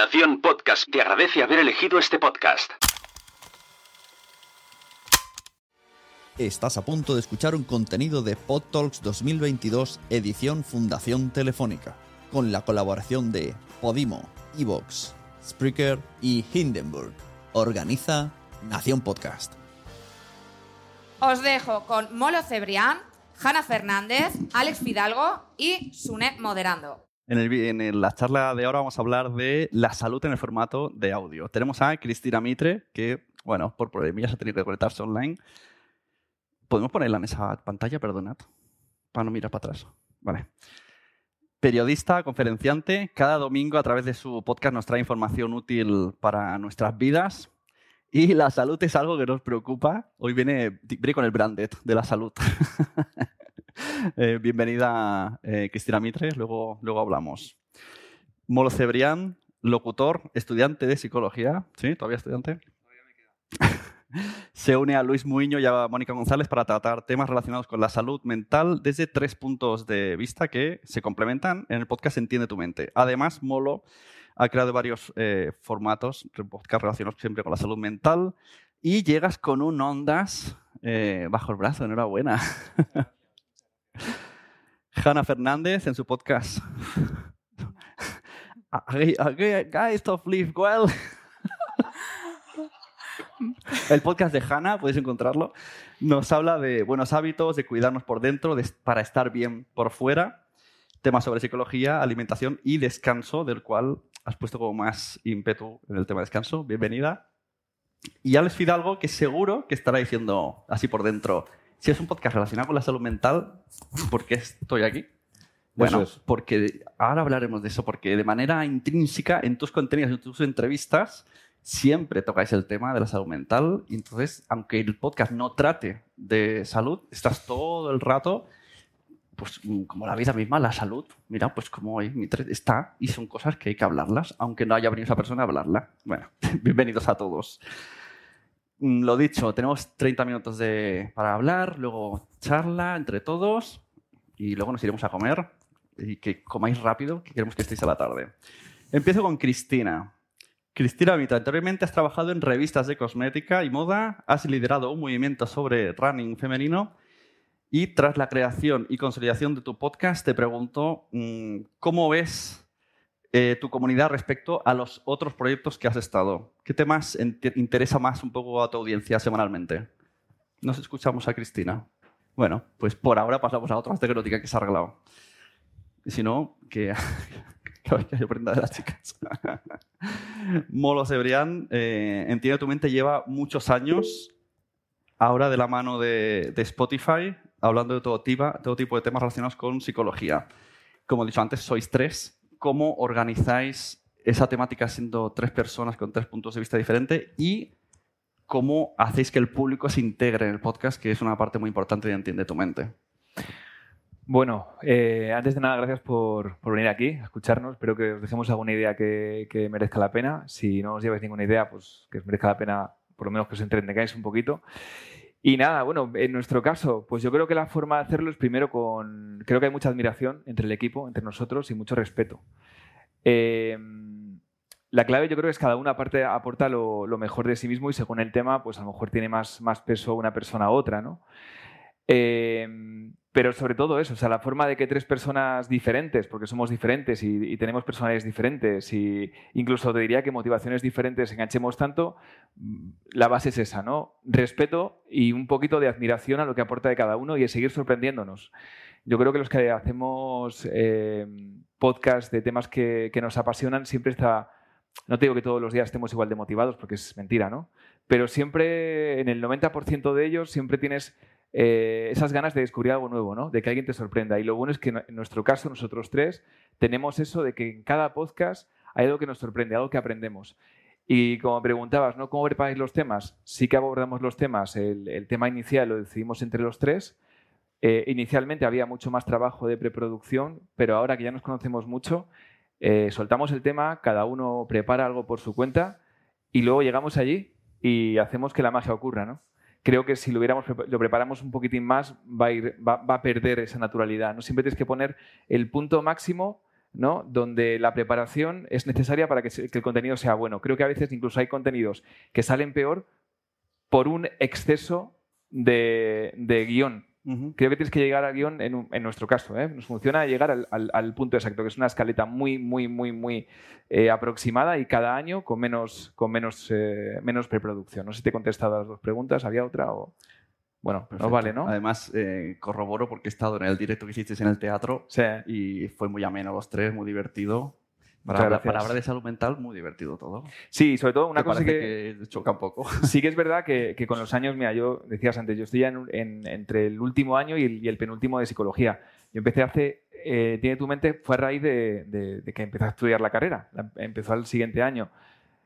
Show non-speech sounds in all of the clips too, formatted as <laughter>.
Nación Podcast te agradece haber elegido este podcast. Estás a punto de escuchar un contenido de PodTalks 2022 edición Fundación Telefónica, con la colaboración de Podimo, Evox, Spreaker y Hindenburg. Organiza Nación Podcast. Os dejo con Molo Cebrián, Hanna Fernández, Alex Fidalgo y Sunet moderando. En, el, en la charla de ahora vamos a hablar de la salud en el formato de audio. Tenemos a Cristina Mitre, que, bueno, por problemillas ha tenido que conectarse online. ¿Podemos ponerla en esa pantalla, perdonad? Para no mirar para atrás. Vale. Periodista, conferenciante, cada domingo a través de su podcast nos trae información útil para nuestras vidas. Y la salud es algo que nos preocupa. Hoy viene, viene con el branded de la salud. <laughs> Eh, bienvenida, eh, Cristina Mitre, luego, luego hablamos. Molo Cebrián, locutor, estudiante de psicología. ¿Sí? ¿Todavía estudiante? Todavía me. Se une a Luis Muiño y a Mónica González para tratar temas relacionados con la salud mental desde tres puntos de vista que se complementan en el podcast Entiende tu mente. Además, Molo ha creado varios eh, formatos, podcast relacionados siempre con la salud mental y llegas con un Ondas bajo el brazo. Enhorabuena. <laughs> <laughs> Hanna Fernández en su podcast. <laughs> Guys of Live Well. <laughs> El podcast de Hanna, podéis encontrarlo, nos habla de buenos hábitos, de cuidarnos por dentro, para estar bien por fuera. Temas sobre psicología, alimentación y descanso, del cual has puesto como más ímpetu en el tema de descanso. Bienvenida. Y Alex Fidalgo, que seguro que estará diciendo así por dentro, si es un podcast relacionado con la salud mental, ¿por qué estoy aquí? Bueno, porque ahora hablaremos de eso, porque de manera intrínseca en tus contenidos, en tus entrevistas, siempre tocáis el tema de la salud mental. Y entonces, aunque el podcast no trate de salud, estás todo el rato, pues como la vida misma, la salud, mira, pues como está y son cosas que hay que hablarlas, aunque no haya venido esa persona a hablarla. Bueno, <laughs> bienvenidos a todos. Mm, lo dicho, tenemos 30 minutos de, para hablar, luego charla entre todos y luego nos iremos a comer y que comáis rápido, que queremos que estéis a la tarde. Empiezo con Cristina. Cristina anteriormente has trabajado en revistas de cosmética y moda, has liderado un movimiento sobre running femenino y tras la creación y consolidación de tu podcast te pregunto, mm, ¿cómo ves eh, tu comunidad respecto a los otros proyectos que has estado. ¿Qué temas interesa más un poco a tu audiencia semanalmente? Nos escuchamos a Cristina. Bueno, pues por ahora pasamos a otra tecnológica que se ha arreglado. Si no, que, <laughs> que yo aprenda de las chicas. <laughs> Molo Cebrián, eh, Entiende tu mente, lleva muchos años ahora de la mano de, de Spotify, hablando de todo, todo tipo de temas relacionados con psicología. Como he dicho antes, sois tres cómo organizáis esa temática siendo tres personas con tres puntos de vista diferentes y cómo hacéis que el público se integre en el podcast, que es una parte muy importante de Entiende tu mente. Bueno, eh, antes de nada, gracias por, venir aquí a escucharnos. Espero que os dejemos alguna idea que, merezca la pena. Si no os lleváis ninguna idea, pues que os merezca la pena, por lo menos que os entretengáis un poquito. Y nada, bueno, en nuestro caso, pues yo creo que la forma de hacerlo es primero con. Creo que hay mucha admiración entre el equipo, entre nosotros y mucho respeto. Em, la clave yo creo que es cada una parte aporta lo, mejor de sí mismo y según el tema, pues a lo mejor tiene más, más peso una persona a otra, ¿no? Em, pero sobre todo eso, o sea, la forma de que tres personas diferentes, porque somos diferentes y, tenemos personalidades diferentes, y incluso te diría que motivaciones diferentes enganchemos tanto, mm, la base es esa, ¿no? Respeto y un poquito de admiración a lo que aporta de cada uno y es seguir sorprendiéndonos. Yo creo que los que hacemos eh, podcast de temas que, que nos apasionan siempre está. No te digo que todos los días estemos igual de motivados, porque es mentira, ¿no? Pero siempre, en el 90% de ellos, siempre tienes eh, esas ganas de descubrir algo nuevo, ¿no? de que alguien te sorprenda. Y lo bueno es que en nuestro caso, nosotros tres, tenemos eso de que en cada podcast hay algo que nos sorprende, algo que aprendemos. Y como preguntabas, ¿no? ¿cómo preparáis los temas? Sí que abordamos los temas. El, tema inicial lo decidimos entre los tres. Eh, inicialmente había mucho más trabajo de preproducción, pero ahora que ya nos conocemos mucho, eh, soltamos el tema, cada uno prepara algo por su cuenta y luego llegamos allí y hacemos que la magia ocurra, ¿no? Creo que si lo, hubiéramos, lo preparamos un poquitín más, va a, ir, va, a perder esa naturalidad. ¿no? Siempre tienes que poner el punto máximo ¿no? donde la preparación es necesaria para que, el contenido sea bueno. Creo que a veces incluso hay contenidos que salen peor por un exceso de, guion. Creo que tienes que llegar al guion, en, nuestro caso, ¿eh? nos funciona llegar al, punto exacto, que es una escaleta muy, muy, muy, muy eh, aproximada y cada año con menos, con menos, eh, menos preproducción. No sé si te he contestado a las dos preguntas, ¿había otra? O... Bueno, no vale, ¿no? Además, eh, corroboro porque he estado en el directo que hiciste en el teatro sí. y fue muy ameno los tres, muy divertido. Para, hablar de salud mental, muy divertido todo. Sí, sobre todo una cosa que, que, choca un poco. <laughs> Sí que es verdad que, que, con los años, mira, yo decías antes, yo estoy ya en, entre el último año y el, penúltimo de psicología. Yo empecé hace, eh, tiene tu mente, fue a raíz de, de, que empecé a estudiar la carrera, empezó al siguiente año.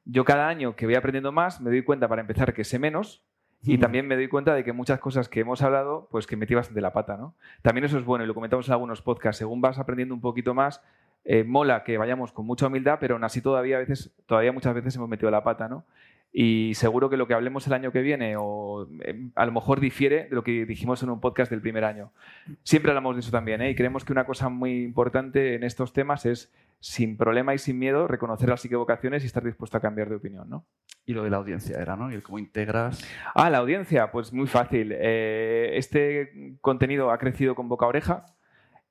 Yo cada año que voy aprendiendo más, me doy cuenta para empezar que sé menos y también me doy cuenta de que muchas cosas que hemos hablado, pues que metí bastante la pata, ¿no? También eso es bueno y lo comentamos en algunos podcasts. Según vas aprendiendo un poquito más, eh, mola que vayamos con mucha humildad, pero aún así todavía, a veces, todavía muchas veces hemos metido la pata, ¿no? Y seguro que lo que hablemos el año que viene o eh, a lo mejor difiere de lo que dijimos en un podcast del primer año. Siempre hablamos de eso también, ¿eh? Y creemos que una cosa muy importante en estos temas es, sin problema y sin miedo, reconocer las equivocaciones y estar dispuesto a cambiar de opinión, ¿no? Y lo de la audiencia era, ¿no? Y cómo integras. Ah, la audiencia, pues muy fácil. Eh, este contenido ha crecido con boca a oreja.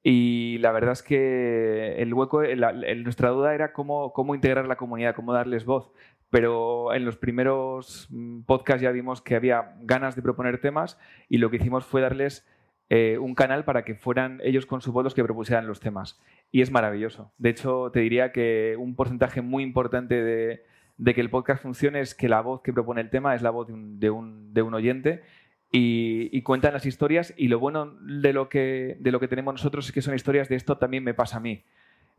Y la verdad es que el hueco, nuestra duda era cómo, cómo integrar la comunidad, cómo darles voz. Pero en los primeros mm, podcasts ya vimos que había ganas de proponer temas y lo que hicimos fue darles eh, un canal para que fueran ellos con su voz los que propusieran los temas. Y es maravilloso. De hecho, te diría que un porcentaje muy importante de, de que el podcast funcione es que la voz que propone el tema es la voz de un, de un, de un oyente y, cuentan las historias y lo bueno de lo, que, de lo que tenemos nosotros es que son historias de esto también me pasa a mí.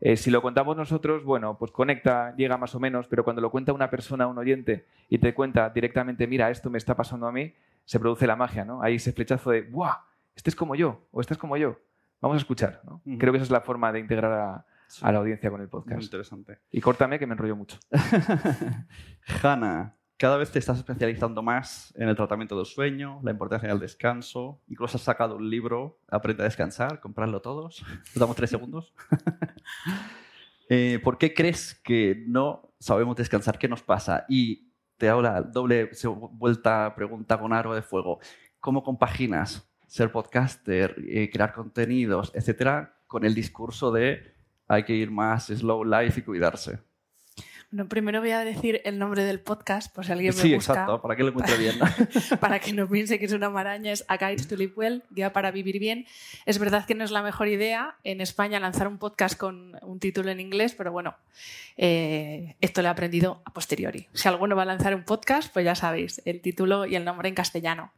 Eh, si lo contamos nosotros, bueno, pues conecta, llega más o menos, pero cuando lo cuenta una persona, un oyente, y te cuenta directamente, mira, esto me está pasando a mí, se produce la magia, ¿no? Hay ese flechazo de, ¡guau! Este es como yo, o este es como yo. Vamos a escuchar, ¿no? Creo que esa es la forma de integrar a, a la audiencia con el podcast. Muy interesante. Y córtame que me enrollo mucho. <laughs> Hanna, cada vez te estás especializando más en el tratamiento del sueño, la importancia del descanso. Incluso has sacado un libro, Aprende a descansar, comprarlo todos. <laughs> Nos damos tres segundos. <laughs> Eh, ¿Por qué crees que no sabemos descansar? ¿Qué nos pasa? Y te hago la doble vuelta pregunta con aro de fuego. ¿Cómo compaginas ser podcaster, eh, crear contenidos, etcétera, con el discurso de hay que ir más slow life y cuidarse. Bueno, primero voy a decir el nombre del podcast, por si alguien me sí, busca. Sí, exacto, para que lo encuentre bien. <laughs> para que no piense que es una maraña, es A Guide to Live Well, Guía para Vivir Bien. Es verdad que no es la mejor idea en España lanzar un podcast con un título en inglés, pero bueno, eh, esto lo he aprendido a posteriori. Si alguno va a lanzar un podcast, pues ya sabéis, el título y el nombre en castellano.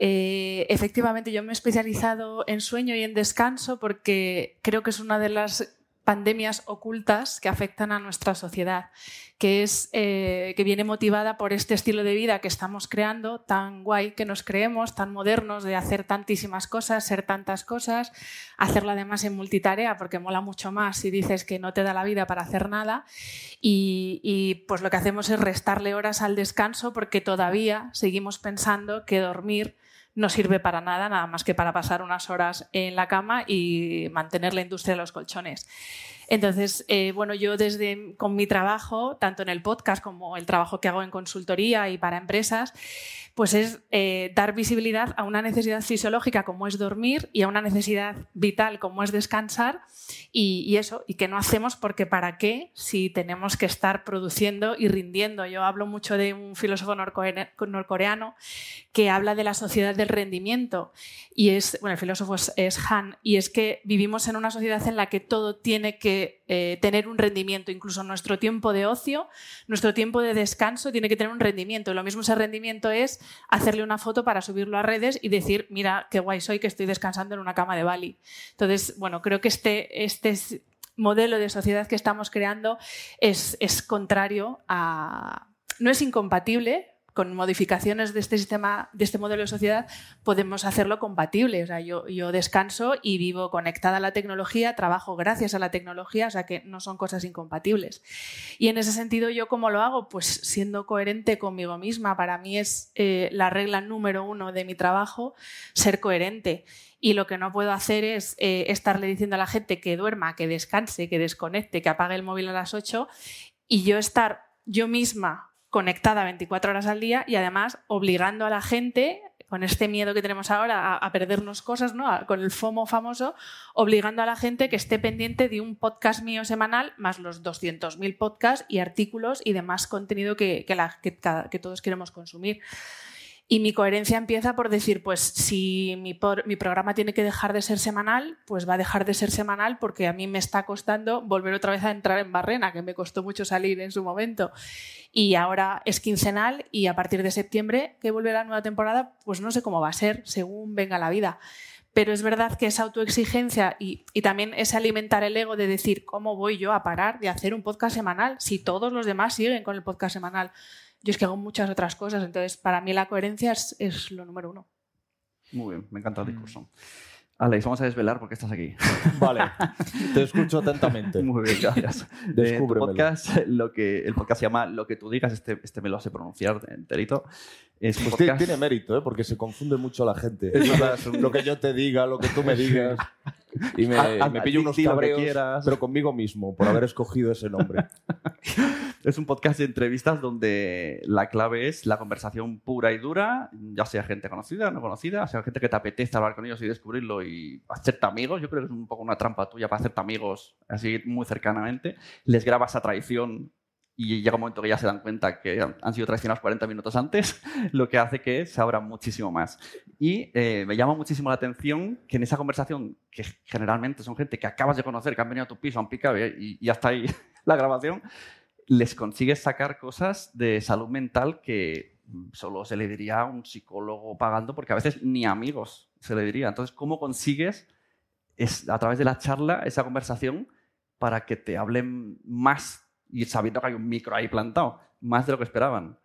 Eh, efectivamente, yo me he especializado en sueño y en descanso porque creo que es una de las pandemias ocultas que afectan a nuestra sociedad, que, es, eh, que viene motivada por este estilo de vida que estamos creando, tan guay que nos creemos, tan modernos de hacer tantísimas cosas, ser tantas cosas, hacerlo además en multitarea, porque mola mucho más si dices que no te da la vida para hacer nada. Y, y pues lo que hacemos es restarle horas al descanso porque todavía seguimos pensando que dormir no sirve para nada, nada más que para pasar unas horas en la cama y mantener la industria de los colchones. Entonces, eh, bueno, yo desde con mi trabajo, tanto en el podcast como el trabajo que hago en consultoría y para empresas, pues es eh, dar visibilidad a una necesidad fisiológica como es dormir y a una necesidad vital como es descansar y, eso, y que no hacemos porque para qué si tenemos que estar produciendo y rindiendo. Yo hablo mucho de un filósofo norcoreano que habla de la sociedad del rendimiento y es, bueno, el filósofo es Han, y es que vivimos en una sociedad en la que todo tiene que eh, tener un rendimiento, incluso nuestro tiempo de ocio, nuestro tiempo de descanso tiene que tener un rendimiento. Lo mismo ese rendimiento es hacerle una foto para subirlo a redes y decir, mira qué guay soy que estoy descansando en una cama de Bali. Entonces, bueno, creo que este, este modelo de sociedad que estamos creando es, es contrario a... no es incompatible con modificaciones de este sistema, de este modelo de sociedad, podemos hacerlo compatible. O sea, yo, descanso y vivo conectada a la tecnología, trabajo gracias a la tecnología, o sea que no son cosas incompatibles. Y en ese sentido, ¿yo cómo lo hago? Pues siendo coherente conmigo misma. Para mí es eh, la regla número uno de mi trabajo ser coherente. Y lo que no puedo hacer es eh, estarle diciendo a la gente que duerma, que descanse, que desconecte, que apague el móvil a las 8 y yo estar yo misma conectada 24 horas al día y además obligando a la gente con este miedo que tenemos ahora a, perdernos cosas, ¿no? con el FOMO famoso, obligando a la gente que esté pendiente de un podcast mío semanal, más los 200.000 podcasts y artículos y demás contenido que, que todos queremos consumir. Y mi coherencia empieza por decir, pues si mi, mi, programa tiene que dejar de ser semanal, pues va a dejar de ser semanal porque a mí me está costando volver otra vez a entrar en Barrena, que me costó mucho salir en su momento. Y ahora es quincenal y a partir de septiembre, que vuelve la nueva temporada, pues no sé cómo va a ser según venga la vida. Pero es verdad que esa autoexigencia y, y también ese alimentar el ego de decir, ¿cómo voy yo a parar de hacer un podcast semanal si todos los demás siguen con el podcast semanal? Yo es que hago muchas otras cosas, entonces para mí la coherencia es, lo número uno. Muy bien, me encanta el discurso. Alex, vamos a desvelar por qué estás aquí. <laughs> Vale, te escucho atentamente. Muy bien, gracias. <laughs> Tu podcast, lo que, el podcast se llama Lo que tú digas, este, este me lo hace pronunciar enterito. Es pues tiene mérito, ¿eh? porque se confunde mucho la gente. lo que yo te diga, lo que tú me <laughs> digas. <laughs> Y me, pillo unos cabreos, pero conmigo mismo, por haber escogido ese nombre. <laughs> es un podcast de entrevistas donde la clave es la conversación pura y dura, ya sea gente conocida, no conocida, sea gente que te apetece hablar con ellos y descubrirlo y hacerte amigos. Yo creo que es un poco una trampa tuya para hacerte amigos así muy cercanamente. Les grabas a traición y llega un momento que ya se dan cuenta que han sido traicionados 40 minutos antes, <laughs> lo que hace que se abra muchísimo más. Y eh, me llama muchísimo la atención que en esa conversación, que generalmente son gente que acabas de conocer, que han venido a tu piso, han picado y, y hasta ahí <laughs> la grabación, les consigues sacar cosas de salud mental que solo se le diría a un psicólogo pagando, porque a veces ni amigos se le diría. Entonces, ¿cómo consigues es, a través de la charla esa conversación para que te hablen más y sabiendo que hay un micro ahí plantado, más de lo que esperaban.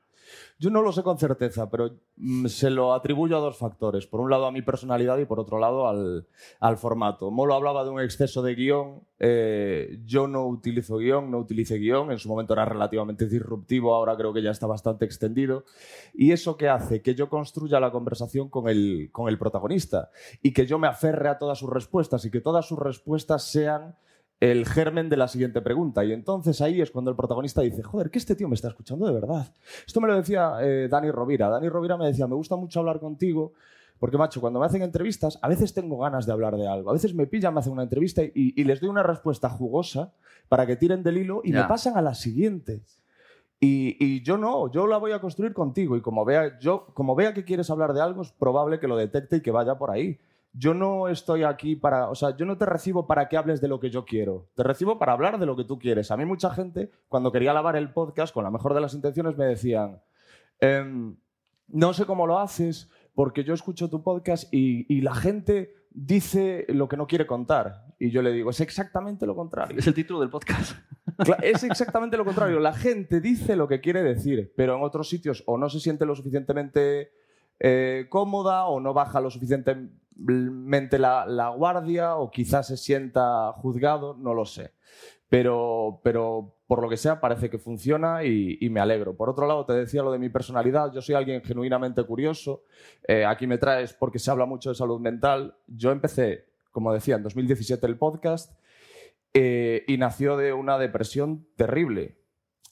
Yo no lo sé con certeza, pero mm, se lo atribuyo a dos factores. Por un lado a mi personalidad y por otro lado al, al formato. Molo hablaba de un exceso de guion. Eh, yo no utilizo guion, no utilicé guion. En su momento era relativamente disruptivo, ahora creo que ya está bastante extendido. ¿Y eso qué hace? Que yo construya la conversación con el, con el protagonista y que yo me aferre a todas sus respuestas y que todas sus respuestas sean el germen de la siguiente pregunta. Y entonces ahí es cuando el protagonista dice, joder, que este tío me está escuchando de verdad. Esto me lo decía eh, Dani Rovira. Dani Rovira me decía, me gusta mucho hablar contigo. Porque, macho, cuando me hacen entrevistas, a veces tengo ganas de hablar de algo. A veces me pillan, me hacen una entrevista y, les doy una respuesta jugosa para que tiren del hilo y me pasan a la siguiente. Y, y, yo no, yo la voy a construir contigo. Y como vea, yo, como vea que quieres hablar de algo, es probable que lo detecte y que vaya por ahí yo no estoy aquí para, o sea, yo no te recibo para que hables de lo que yo quiero, te recibo para hablar de lo que tú quieres. A mí mucha gente, cuando quería lavar el podcast, con la mejor de las intenciones, me decían, em, no sé cómo lo haces, porque yo escucho tu podcast y, la gente dice lo que no quiere contar. Y yo le digo, es exactamente lo contrario. Es el título del podcast. <laughs> Es exactamente lo contrario. La gente dice lo que quiere decir, pero en otros sitios o no se siente lo suficientemente eh, cómoda o no baja lo suficientemente la, guardia o quizás se sienta juzgado, no lo sé. Pero, pero por lo que sea parece que funciona y, me alegro. Por otro lado, te decía lo de mi personalidad, yo soy alguien genuinamente curioso, eh, aquí me traes porque se habla mucho de salud mental, yo empecé, como decía, en 2017 el podcast eh, y nació de una depresión terrible.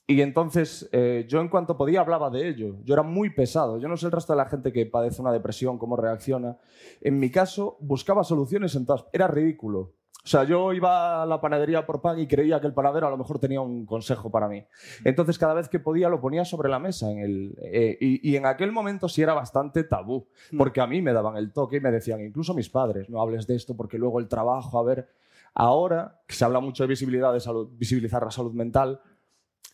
Y entonces eh, yo en cuanto podía hablaba de ello. Yo era muy pesado. Yo no sé el resto de la gente que padece una depresión, cómo reacciona. En mi caso buscaba soluciones en todas. Era ridículo. O sea, yo iba a la panadería por pan y creía que el panadero a lo mejor tenía un consejo para mí. Entonces cada vez que podía lo ponía sobre la mesa. En el, eh, y, y, en aquel momento sí era bastante tabú. Hmm. Porque a mí me daban el toque y me decían, incluso mis padres, no hables de esto porque luego el trabajo, a ver... Ahora, que se habla mucho de visibilidad, de salud, visibilizar la salud mental,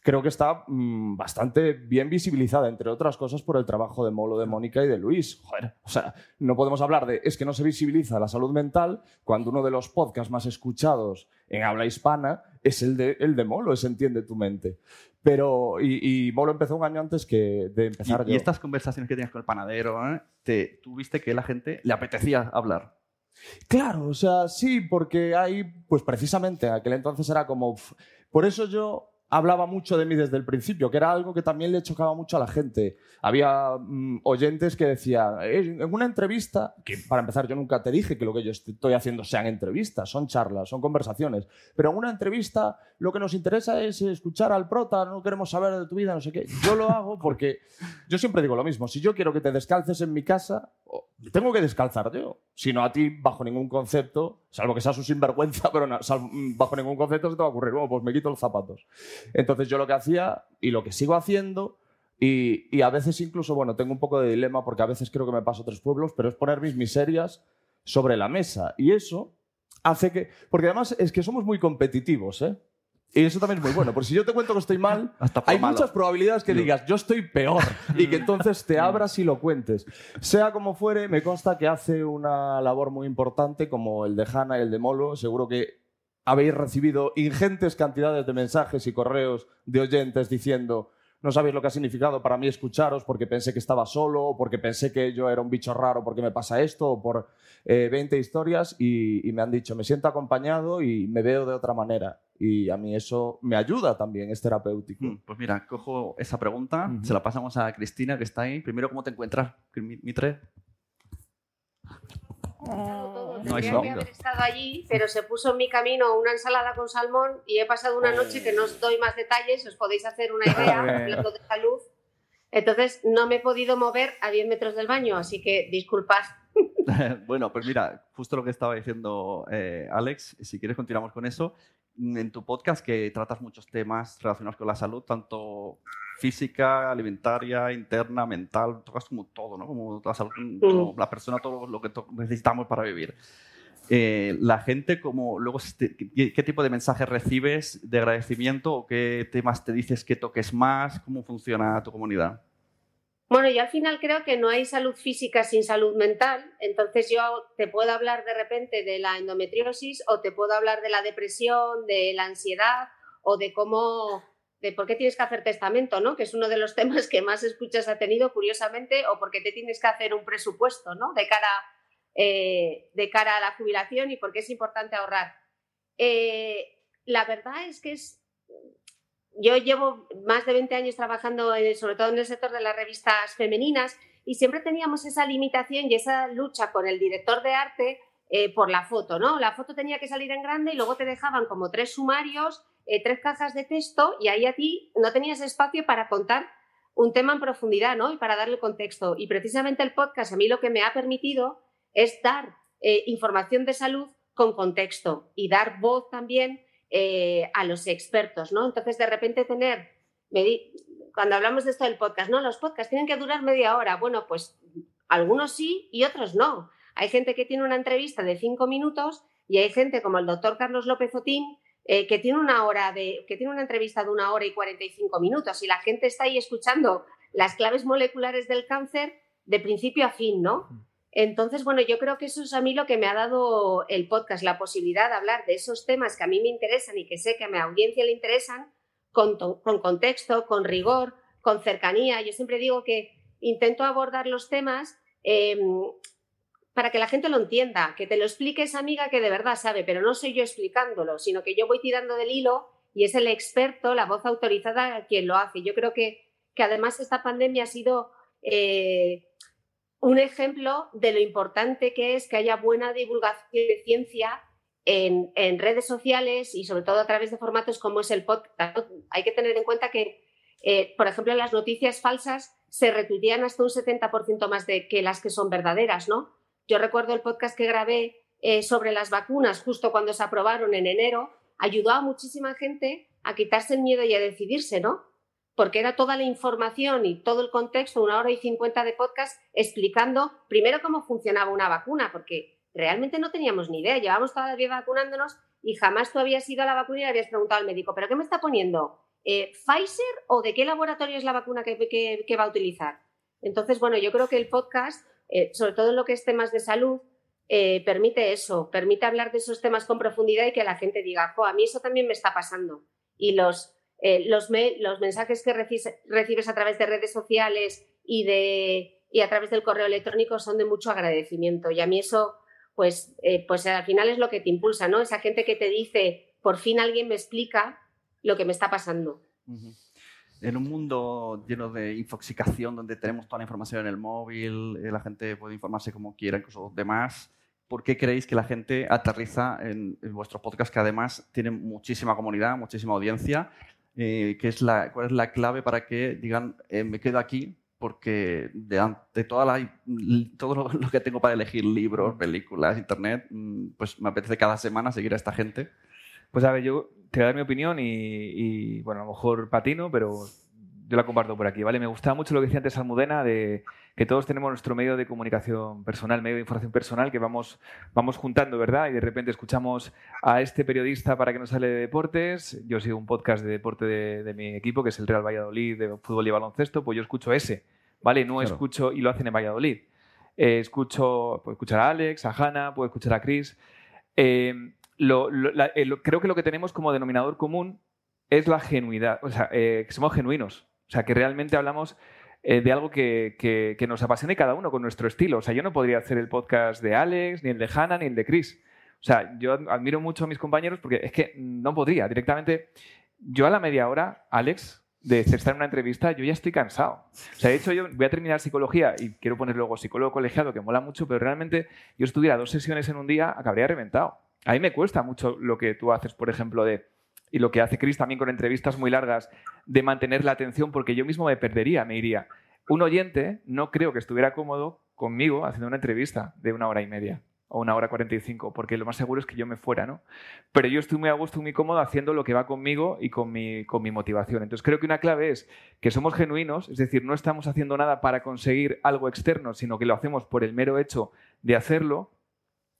creo que está mm, bastante bien visibilizada, entre otras cosas, por el trabajo de Molo, de Mónica y de Luis. Joder, o sea, no podemos hablar de es que no se visibiliza la salud mental cuando uno de los podcasts más escuchados en habla hispana es el de, el de Molo, es Entiende tu mente. Pero, y, y Molo empezó un año antes que de empezar Y, y estas conversaciones que tenías con el panadero, ¿eh? te, tú viste que la gente le apetecía hablar. Claro, o sea, sí, porque hay, pues precisamente, en aquel entonces era como... Por eso yo hablaba mucho de mí desde el principio, que era algo que también le chocaba mucho a la gente. Había mm, oyentes que decían, "Eh, en una entrevista, que para empezar yo nunca te dije que lo que yo est- estoy haciendo sean entrevistas, son charlas, son conversaciones, pero en una entrevista lo que nos interesa es escuchar al prota, no queremos saber de tu vida, no sé qué. Yo lo hago porque yo siempre digo lo mismo, si yo quiero que te descalces en mi casa, tengo que descalzar yo. Si no a ti, bajo ningún concepto, salvo que seas un sinvergüenza, pero no, sal- bajo ningún concepto se te va a ocurrir, bueno, pues me quito los zapatos. Entonces yo lo que hacía y lo que sigo haciendo, y, y a veces incluso, bueno, tengo un poco de dilema porque a veces creo que me paso tres pueblos, pero es poner mis miserias sobre la mesa. Y eso hace que... Porque además es que somos muy competitivos, ¿eh? Y eso también es muy bueno, porque si yo te cuento que estoy mal, <laughs> Hasta hay malo. muchas probabilidades que digas, yo estoy peor, <laughs> y que entonces te abras y lo cuentes. Sea como fuere, me consta que hace una labor muy importante, como el de Hanna y el de Molo. Seguro que habéis recibido ingentes cantidades de mensajes y correos de oyentes diciendo, no sabéis lo que ha significado para mí escucharos porque pensé que estaba solo, o porque pensé que yo era un bicho raro porque me pasa esto, o por eh, 20 historias, y, y me han dicho, me siento acompañado y me veo de otra manera. Y a mí eso me ayuda también, es terapéutico. Mm, Pues mira, cojo esa pregunta, se la pasamos a Cristina, que está ahí. Primero, ¿cómo te encuentras, Mi- Mitre? No hay que haber estado allí, pero se puso en mi camino una ensalada con salmón y he pasado una noche que no os doy más detalles, os podéis hacer una <laughs> idea, hablando de salud. Entonces no me he podido mover a 10 metros del baño, así que disculpad. <laughs> <laughs> bueno, pues mira, justo lo que estaba diciendo eh, Alex, si quieres continuamos con eso. En tu podcast que tratas muchos temas relacionados con la salud, tanto física, alimentaria, interna, mental, tocas como todo, ¿no? Como la salud, como la persona, todo lo que necesitamos para vivir. Eh, la gente, como luego, ¿qué, qué tipo de mensajes recibes de agradecimiento o qué temas te dices que toques más? ¿Cómo funciona tu comunidad? Bueno, yo al final creo que no hay salud física sin salud mental, entonces yo te puedo hablar de repente de la endometriosis o te puedo hablar de la depresión, de la ansiedad o de cómo, de por qué tienes que hacer testamento, ¿no? Que es uno de los <laughs> temas que más escuchas ha tenido, curiosamente, o porque te tienes que hacer un presupuesto, ¿no? De cara, eh, de cara a la jubilación y por qué es importante ahorrar. Eh, la verdad es que es yo llevo más de 20 años trabajando sobre todo en el sector de las revistas femeninas y siempre teníamos esa limitación y esa lucha con el director de arte eh, por la foto, ¿no? La foto tenía que salir en grande y luego te dejaban como tres sumarios, eh, tres cajas de texto y ahí a ti no tenías espacio para contar un tema en profundidad, ¿no? Y para darle contexto. Y precisamente el podcast a mí lo que me ha permitido es dar eh, información de salud con contexto y dar voz también eh, a los expertos, ¿no? Entonces, de repente tener, cuando hablamos de esto del podcast, ¿no? Los podcasts tienen que durar media hora. Bueno, pues algunos sí y otros no. Hay gente que tiene una entrevista de cinco minutos y hay gente como el doctor Carlos López Otín eh, que tiene una hora de, que tiene una entrevista de una hora y 45 minutos y la gente está ahí escuchando las claves moleculares del cáncer de principio a fin, ¿no? Entonces, bueno, yo creo que eso es a mí lo que me ha dado el podcast, la posibilidad de hablar de esos temas que a mí me interesan y que sé que a mi audiencia le interesan con, to- con contexto, con rigor, con cercanía. Yo siempre digo que intento abordar los temas eh, para que la gente lo entienda, que te lo explique esa amiga que de verdad sabe, pero no soy yo explicándolo, sino que yo voy tirando del hilo y es el experto, la voz autorizada quien lo hace. Yo creo que, que además esta pandemia ha sido eh, un ejemplo de lo importante que es que haya buena divulgación de ciencia en, redes sociales y sobre todo a través de formatos como es el podcast. Hay que tener en cuenta que, eh, por ejemplo, las noticias falsas se retuitean hasta un 70% más de que las que son verdaderas, ¿no? Yo recuerdo el podcast que grabé eh, sobre las vacunas justo cuando se aprobaron en enero, ayudó a muchísima gente a quitarse el miedo y a decidirse, ¿no? Porque era toda la información y todo el contexto, una hora y cincuenta de podcast, explicando primero cómo funcionaba una vacuna, porque realmente no teníamos ni idea, llevamos toda la vida vacunándonos y jamás tú habías ido a la vacuna y le habías preguntado al médico, ¿pero qué me está poniendo? eh, ¿Pfizer o de qué laboratorio es la vacuna que va a utilizar? Entonces, bueno, yo creo que el podcast, eh, sobre todo en lo que es temas de salud, eh, permite eso, permite hablar de esos temas con profundidad y que la gente diga, "Jo, a mí eso también me está pasando. Y los, eh, los, me- los mensajes que recibes, a través de redes sociales y, de, y a través del correo electrónico son de mucho agradecimiento. Y a mí eso, pues, pues al final es lo que te impulsa, ¿no? Esa gente que te dice, por fin alguien me explica lo que me está pasando. En un mundo lleno de infoxicación, donde tenemos toda la información en el móvil, eh, la gente puede informarse como quiera, incluso demás, ¿por qué creéis que la gente aterriza en, en vuestros podcasts, que además tienen muchísima comunidad, muchísima audiencia? Eh, ¿qué es la, ¿Cuál es la clave para que digan, eh, me quedo aquí porque de, de toda la, todo lo, lo que tengo para elegir, libros, películas, internet, mm, pues me apetece cada semana seguir a esta gente? Pues a ver, yo te voy a dar mi opinión y, y, bueno, a lo mejor patino, pero yo la comparto por aquí, ¿vale? Me gustaba mucho lo que decía antes Almudena de que todos tenemos nuestro medio de comunicación personal, medio de información personal que vamos, vamos juntando, ¿verdad? Y de repente escuchamos a este periodista para que nos hable de deportes. Yo sigo un podcast de deporte de, de mi equipo, que es el Real Valladolid de fútbol y baloncesto, pues yo escucho ese, ¿vale? No Claro. escucho, y lo hacen en Valladolid. Eh, escucho, puedo escuchar a Alex, a Hanna, puedo escuchar a Chris. Eh, eh, lo- creo que lo que tenemos como denominador común es la genuidad, o sea, eh, que somos genuinos, o sea, que realmente hablamos eh, de algo que, nos apasione cada uno con nuestro estilo. O sea, yo no podría hacer el podcast de Alex, ni el de Hannah, ni el de Chris. O sea, yo ad- admiro mucho a mis compañeros porque es que no podría directamente. Yo a la media hora, Alex, de estar en una entrevista, yo ya estoy cansado. O sea, de hecho, yo voy a terminar psicología y quiero poner luego psicólogo colegiado, que mola mucho, pero realmente yo estuviera dos sesiones en un día, acabaría reventado. A mí me cuesta mucho lo que tú haces, por ejemplo, de y lo que hace Chris también con entrevistas muy largas, de mantener la atención, porque yo mismo me perdería, me iría. Un oyente no creo que estuviera cómodo conmigo haciendo una entrevista de una hora y media o una hora cuarenta y cinco, porque lo más seguro es que yo me fuera, ¿no? Pero yo estoy muy a gusto muy cómodo haciendo lo que va conmigo y con mi, con mi motivación. Entonces creo que una clave es que somos genuinos, es decir, no estamos haciendo nada para conseguir algo externo, sino que lo hacemos por el mero hecho de hacerlo.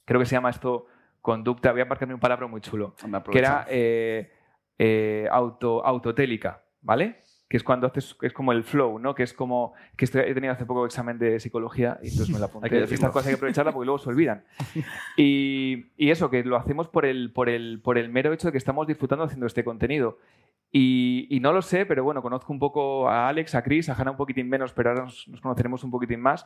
Creo que se llama esto conducta, voy a marcarme un palabra muy chulo que era eh, eh, auto, autotélica, ¿vale? Que es cuando haces, es como el flow, ¿no? Que es como, que he tenido hace poco examen de psicología y entonces me la <laughs> apunté. Hay que decirlo. Estas cosas hay que aprovecharlas porque luego se olvidan. <laughs> Y, y eso, que lo hacemos por el, por, el, por el mero hecho de que estamos disfrutando haciendo este contenido. Y, y no lo sé, pero bueno, conozco un poco a Alex, a Chris, a Hannah un poquitín menos, pero ahora nos, nos conoceremos un poquitín más.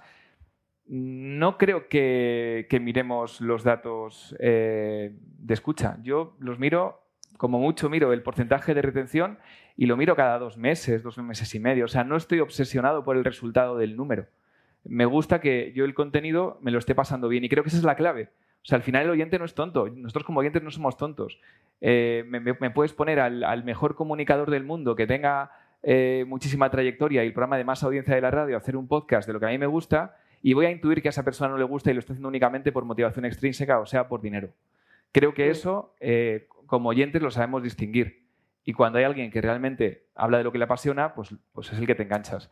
No creo que, que miremos los datos eh, de escucha. Yo los miro, como mucho miro el porcentaje de retención y lo miro cada dos meses, dos meses y medio. O sea, no estoy obsesionado por el resultado del número. Me gusta que yo el contenido me lo esté pasando bien y creo que esa es la clave. O sea, al final el oyente no es tonto. Nosotros como oyentes no somos tontos. Eh, me, puedes poner al, mejor comunicador del mundo que tenga eh, muchísima trayectoria y el programa de más audiencia de la radio hacer un podcast de lo que a mí me gusta y voy a intuir que a esa persona no le gusta y lo está haciendo únicamente por motivación extrínseca, o sea, por dinero. Creo que eso, eh, como oyentes, lo sabemos distinguir. Y cuando hay alguien que realmente habla de lo que le apasiona, pues, pues es el que te enganchas.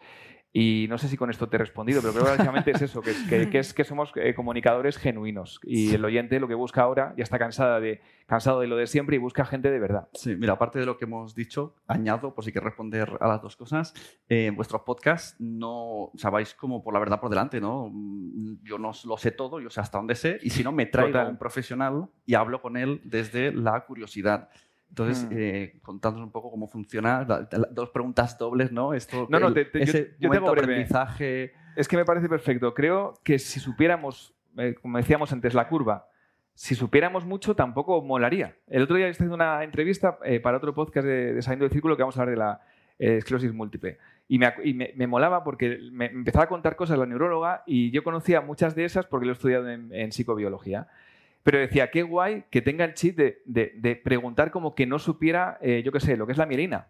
Y no sé si con esto te he respondido, pero creo que básicamente es eso, que, es, que, que es que somos eh, comunicadores genuinos. Y el oyente lo que busca ahora ya está cansada de, cansado de lo de siempre y busca gente de verdad. Sí, mira, aparte de lo que hemos dicho, añado, por si quieres responder a las dos cosas, eh, en vuestros podcasts no, vais como por la verdad por delante, ¿no? Mm, Yo no lo sé todo, yo sé hasta dónde sé, y si no, me traigo Total. a un profesional y hablo con él desde la curiosidad. Entonces, Mm. eh, contándonos un poco cómo funciona, la- la- dos preguntas dobles, ¿no? Esto, No, no, te- te- yo- ese yo te momento hago breve. aprendizaje... Es que me parece perfecto. Creo que si supiéramos, eh, como decíamos antes, la curva, si supiéramos mucho, tampoco molaría. El otro día estoy haciendo una entrevista eh, para otro podcast de, de Saliendo del Círculo que vamos a hablar de la eh, esclerosis múltiple. Y, me, y me- me molaba porque me empezaba a contar cosas la neuróloga y yo conocía muchas de esas porque lo he estudiado en, en psicobiología. Pero decía, qué guay que tenga el chip de, de- de preguntar como que no supiera, eh, yo qué sé, lo que es la mielina.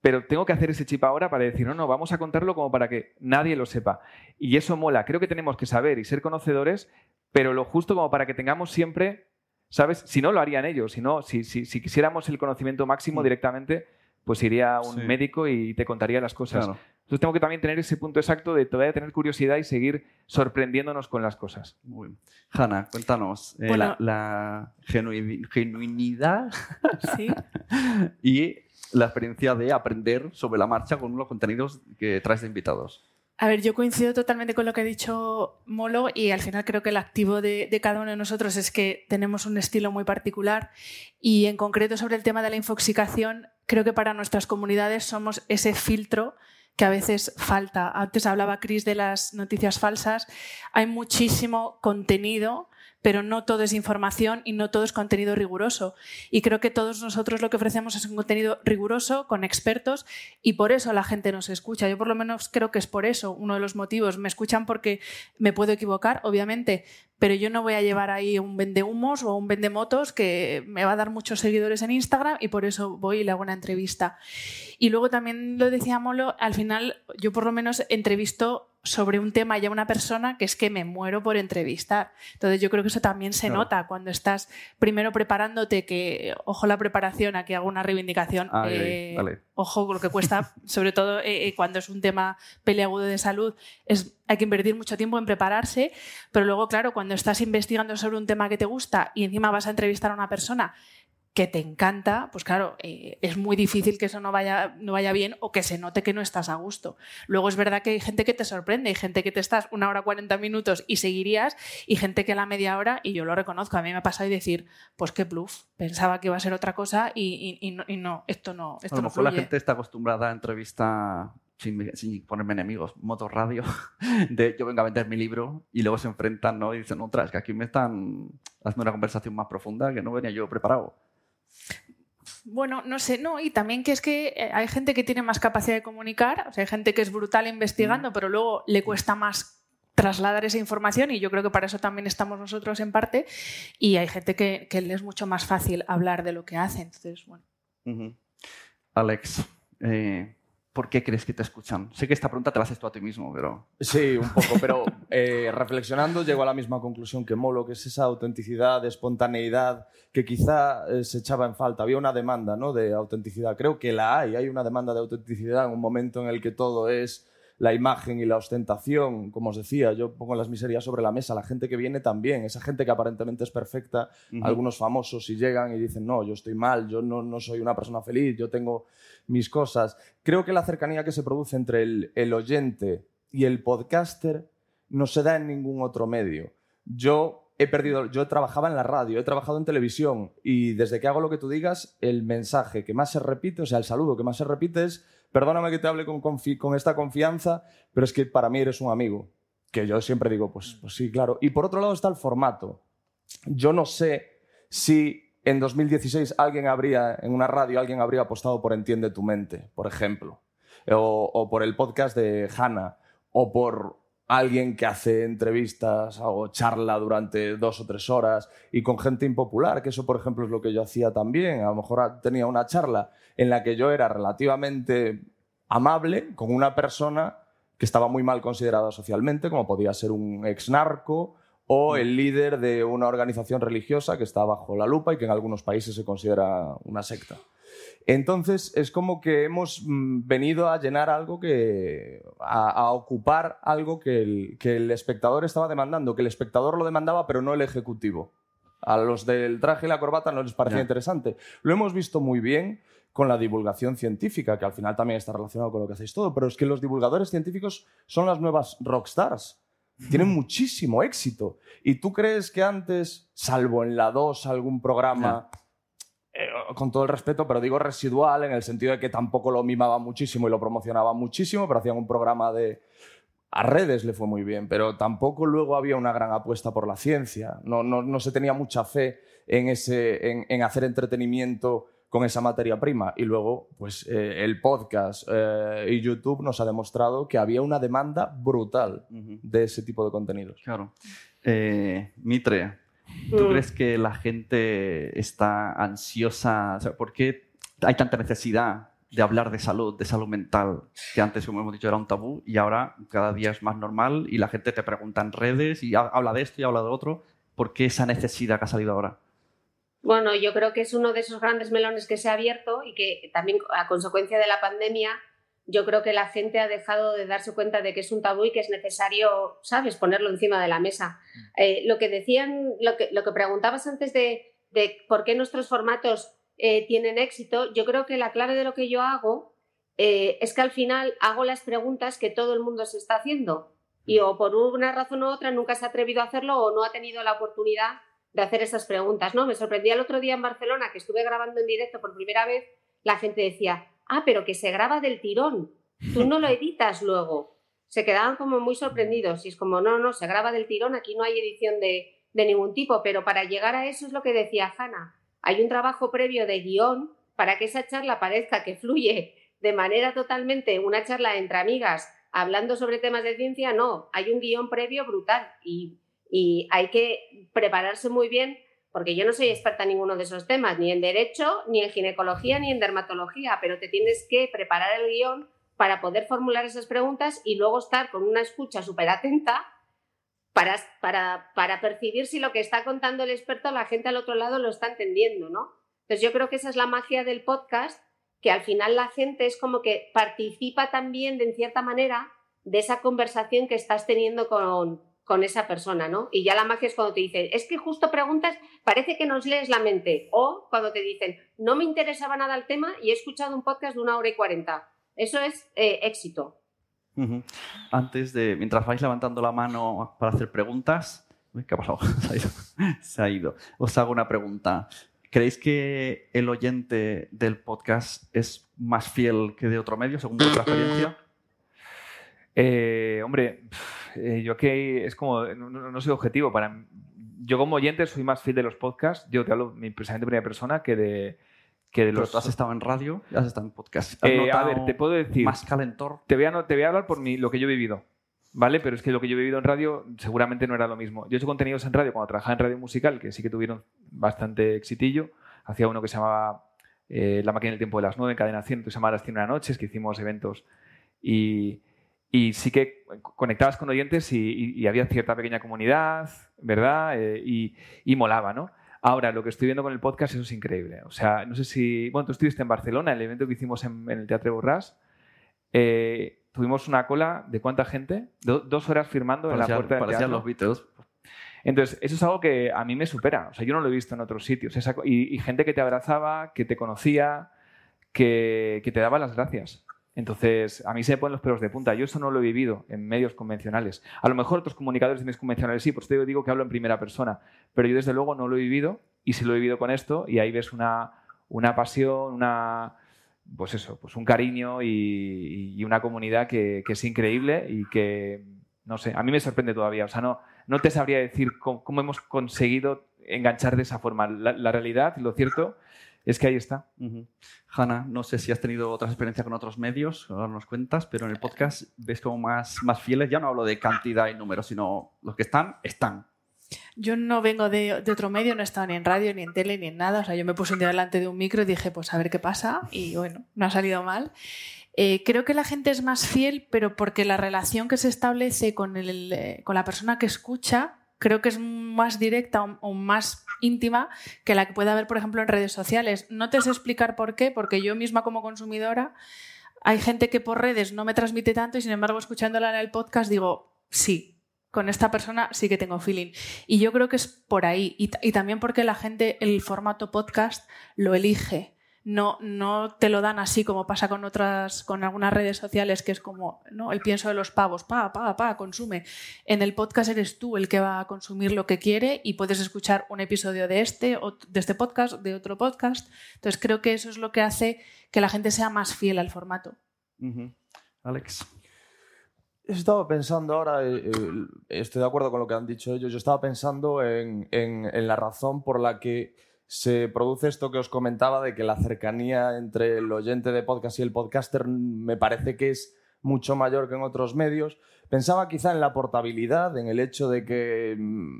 Pero tengo que hacer ese chip ahora para decir, no, no, vamos a contarlo como para que nadie lo sepa. Y eso mola. Creo que tenemos que saber y ser conocedores, pero lo justo como para que tengamos siempre, ¿sabes? Si no, lo harían ellos. Si no, si, si, si quisiéramos el conocimiento máximo Mm. directamente, pues iría a un Sí. médico y te contaría las cosas. Claro. Entonces tengo que también tener ese punto exacto de todavía tener curiosidad y seguir sorprendiéndonos con las cosas. Muy bien. Hanna, cuéntanos eh, Bueno. la, la genui- genuinidad Sí. <laughs> y la experiencia de aprender sobre la marcha con los contenidos que traes de invitados. A ver, yo coincido totalmente con lo que ha dicho Molo y al final creo que el activo de, de cada uno de nosotros es que tenemos un estilo muy particular y en concreto sobre el tema de la infoxicación, creo que para nuestras comunidades somos ese filtro que a veces falta. Antes hablaba Chris de las noticias falsas. Hay muchísimo contenido, pero no todo es información y no todo es contenido riguroso. Y creo que todos nosotros lo que ofrecemos es un contenido riguroso, con expertos, y por eso la gente nos escucha. Yo por lo menos creo que es por eso uno de los motivos. Me escuchan porque me puedo equivocar, obviamente, pero yo no voy a llevar ahí un vendehumos o un vendemotos que me va a dar muchos seguidores en Instagram y por eso voy y le hago una entrevista. Y luego también lo decía Molo, al final yo por lo menos entrevisto sobre un tema y a una persona que es que me muero por entrevistar. Entonces yo creo que eso también se Claro. nota cuando estás primero preparándote, que ojo la preparación, aquí hago una reivindicación. Ay, eh, dale. Ojo lo que cuesta, <laughs> sobre todo eh, eh, cuando es un tema peleagudo de salud, es, hay que invertir mucho tiempo en prepararse, pero luego, claro, cuando estás investigando sobre un tema que te gusta y encima vas a entrevistar a una persona que te encanta, pues claro, eh, es muy difícil que eso no vaya, no vaya bien o que se note que no estás a gusto. Luego es verdad que hay gente que te sorprende, hay gente que te estás una hora 40 minutos y seguirías, y gente que a la media hora, y yo lo reconozco, a mí me ha pasado y decir, pues qué bluff, pensaba que iba a ser otra cosa y, y- y no, y no, esto no, esto a lo no mejor la gente está acostumbrada a entrevista sin, sin ponerme enemigos, modo radio, <laughs> de yo vengo a vender mi libro y luego se enfrentan ¿no? y dicen, otra, es que aquí me están haciendo una conversación más profunda que no venía yo preparado. Bueno, no sé, no, y también que es que eh, hay gente que tiene más capacidad de comunicar, o sea, hay gente que es brutal investigando, pero luego le cuesta más trasladar esa información y yo creo que para eso también estamos nosotros en parte y hay gente que, que le es mucho más fácil hablar de lo que hace, entonces, bueno. Alex, eh, ¿por qué crees que te escuchan? Sé que esta pregunta te la haces tú a ti mismo, pero... Sí, un poco, pero eh, reflexionando llego a la misma conclusión que Molo, que es esa autenticidad, espontaneidad que quizá eh, se echaba en falta. Había una demanda ¿no? de autenticidad. Creo que la hay. Hay una demanda de autenticidad en un momento en el que todo es la imagen y la ostentación. Como os decía, yo pongo las miserias sobre la mesa. La gente que viene también, esa gente que aparentemente es perfecta, algunos famosos y llegan y dicen, no, yo estoy mal, yo no, no soy una persona feliz, yo tengo mis cosas. Creo que la cercanía que se produce entre el, el oyente y el podcaster no se da en ningún otro medio. Yo he perdido, yo trabajaba en la radio, he trabajado en televisión y desde que hago lo que tú digas, el mensaje que más se repite, o sea, el saludo que más se repite es, perdóname que te hable con, esta confianza, pero es que para mí eres un amigo. Que yo siempre digo, pues, pues sí, claro. Y por otro lado está el formato. Yo no sé si en 2016 alguien habría, en una radio, alguien habría apostado por Entiende tu mente, por ejemplo, o, o por el podcast de Hanna, o por alguien que hace entrevistas o charla durante dos o tres horas y con gente impopular, que eso, por ejemplo, es lo que yo hacía también. A lo mejor tenía una charla en la que yo era relativamente amable con una persona que estaba muy mal considerada socialmente, como podía ser un ex narco o el líder de una organización religiosa que está bajo la lupa y que en algunos países se considera una secta. Entonces es como que hemos mm, venido a llenar algo que. a, a ocupar algo que el, que el espectador estaba demandando, que el espectador lo demandaba, pero no el ejecutivo. A los del traje y la corbata no les parecía interesante. Lo hemos visto muy bien con la divulgación científica, que al final también está relacionado con lo que hacéis todo, pero es que los divulgadores científicos son las nuevas rockstars. Tienen muchísimo éxito. ¿Y tú crees que antes, salvo en la 2, algún programa, eh, con todo el respeto, pero digo residual, en el sentido de que tampoco lo mimaba muchísimo y lo promocionaba muchísimo, pero hacían un programa de... A redes le fue muy bien, pero tampoco luego había una gran apuesta por la ciencia. No, no, no se tenía mucha fe en, ese, en, en hacer entretenimiento con esa materia prima. Y luego, pues el el podcast eh, y YouTube nos ha demostrado que había una demanda brutal de ese tipo de contenidos. Claro. Eh, Mitre, ¿tú Mm. crees que la gente está ansiosa? O sea, ¿Por qué hay tanta necesidad de hablar de salud, de salud mental, que antes, como hemos dicho, era un tabú y ahora cada día es más normal y la gente te pregunta en redes y ha- habla de esto y habla de otro? ¿Por qué esa necesidad que ha salido ahora? Bueno, yo creo que es uno de esos grandes melones que se ha abierto y que también a consecuencia de la pandemia yo creo que la gente ha dejado de darse cuenta de que es un tabú y que es necesario, ¿sabes?, ponerlo encima de la mesa. Eh, lo que decían, lo que, lo que preguntabas antes de, de por qué nuestros formatos eh, tienen éxito, yo creo que la clave de lo que yo hago eh, es que al final hago las preguntas que todo el mundo se está haciendo y o por una razón u otra nunca se ha atrevido a hacerlo o no ha tenido la oportunidad de hacer esas preguntas, ¿no? Me sorprendía el otro día en Barcelona que estuve grabando en directo por primera vez, la gente decía, ah, pero que se graba del tirón, tú no lo <laughs> editas luego. Se quedaban como muy sorprendidos. Y es como, no, no, se graba del tirón, aquí no hay edición de, ningún tipo, pero para llegar a eso es lo que decía Hanna, hay un trabajo previo de guion para que esa charla parezca que fluye de manera totalmente una charla entre amigas hablando sobre temas de ciencia, no, hay un guion previo brutal. Y, y hay que prepararse muy bien porque yo no soy experta en ninguno de esos temas, ni en derecho, ni en ginecología, ni en dermatología, pero te tienes que preparar el guion para poder formular esas preguntas y luego estar con una escucha súper atenta para, para, para, percibir si lo que está contando el experto la gente al otro lado lo está entendiendo, ¿no? Entonces yo creo que esa es la magia del podcast, que al final la gente es como que participa también de, en cierta manera de esa conversación que estás teniendo con, con esa persona, ¿no? Y ya la magia es cuando te dicen, es que justo preguntas, parece que nos lees la mente. O cuando te dicen, no me interesaba nada el tema y he escuchado un podcast de una hora y cuarenta. Eso es eh, éxito. Antes de, mientras vais levantando la mano para hacer preguntas, ¿qué ha pasado? <laughs> Se ha, ido. Se ha ido. Os hago una pregunta. ¿Creéis que el oyente del podcast es más fiel que de otro medio, según vuestra experiencia? Eh, hombre, eh, yo que es como, no, soy objetivo. Para, yo como oyente soy más fiel de los podcasts. Yo te hablo mi precisamente primera persona que de, que de los... has estado en radio has estado en podcast. Eh, a ver, te puedo decir... Más calentor. Te voy a, te voy a hablar por mi, lo que yo he vivido. ¿Vale? Pero es que lo que yo he vivido en radio seguramente no era lo mismo. Yo he hecho contenidos en radio cuando trabajaba en radio musical, que sí que tuvieron bastante exitillo. Hacía uno que se llamaba La máquina del tiempo de las nueve en cadena 100, que se llamaba Las 100 noches, que hicimos eventos y, y sí que conectabas con oyentes y, había cierta pequeña comunidad, ¿verdad? Eh, y, molaba, ¿no? Ahora, lo que estoy viendo con el podcast, eso es increíble. O sea, no sé si... Bueno, tú estuviste en Barcelona, el evento que hicimos en, el Teatro Borrás. Eh, tuvimos una cola de cuánta gente, dos horas firmando en la puerta del teatro. los Beatles. Entonces, eso es algo que a mí me supera. O sea, yo no lo he visto en otros sitios. y, gente que te abrazaba, que te conocía, que, que te daba las gracias. Entonces, a mí se me ponen los pelos de punta. Yo eso no lo he vivido en medios convencionales. A lo mejor otros comunicadores de medios convencionales sí, por eso digo que hablo en primera persona. Pero yo desde luego no lo he vivido y sí lo he vivido con esto y ahí ves una, una pasión, una, pues eso, pues un cariño y, una comunidad que, es increíble y que, no sé, a mí me sorprende todavía. O sea, no, no te sabría decir cómo, hemos conseguido enganchar de esa forma. La, la realidad, lo cierto, es que ahí está. Hanna, no sé si has tenido otras experiencias con otros medios, ahora nos cuentas, pero en el podcast ves como más, más fieles. Ya no hablo de cantidad y números, sino los que están, están. Yo no vengo de, otro medio, no he estado ni en radio, ni en tele, ni en nada. O sea, yo me puse un día delante de un micro y dije, pues a ver qué pasa. Y bueno, no ha salido mal. Eh, creo que la gente es más fiel, pero porque la relación que se establece con, el, eh, con la persona que escucha creo que es más directa o, más íntima que la que puede haber, por ejemplo, en redes sociales. No te sé explicar por qué, porque yo misma como consumidora, hay gente que por redes no me transmite tanto y sin embargo escuchándola en el podcast digo, sí, con esta persona sí que tengo feeling. Y yo creo que es por ahí. Y, y también porque la gente el formato podcast lo elige no, no te lo dan así como pasa con otras, con algunas redes sociales, que es como ¿no? el pienso de los pavos, pa, pa, pa, consume. En el podcast eres tú el que va a consumir lo que quiere y puedes escuchar un episodio de este, o de este podcast, de otro podcast. Entonces creo que eso es lo que hace que la gente sea más fiel al formato. Alex. Estaba pensando ahora, eh, eh, estoy de acuerdo con lo que han dicho ellos, yo estaba pensando en la razón por la que se produce esto que os comentaba de que la cercanía entre el oyente de podcast y el podcaster me parece que es mucho mayor que en otros medios. Pensaba quizá en la portabilidad, en el hecho de que mm,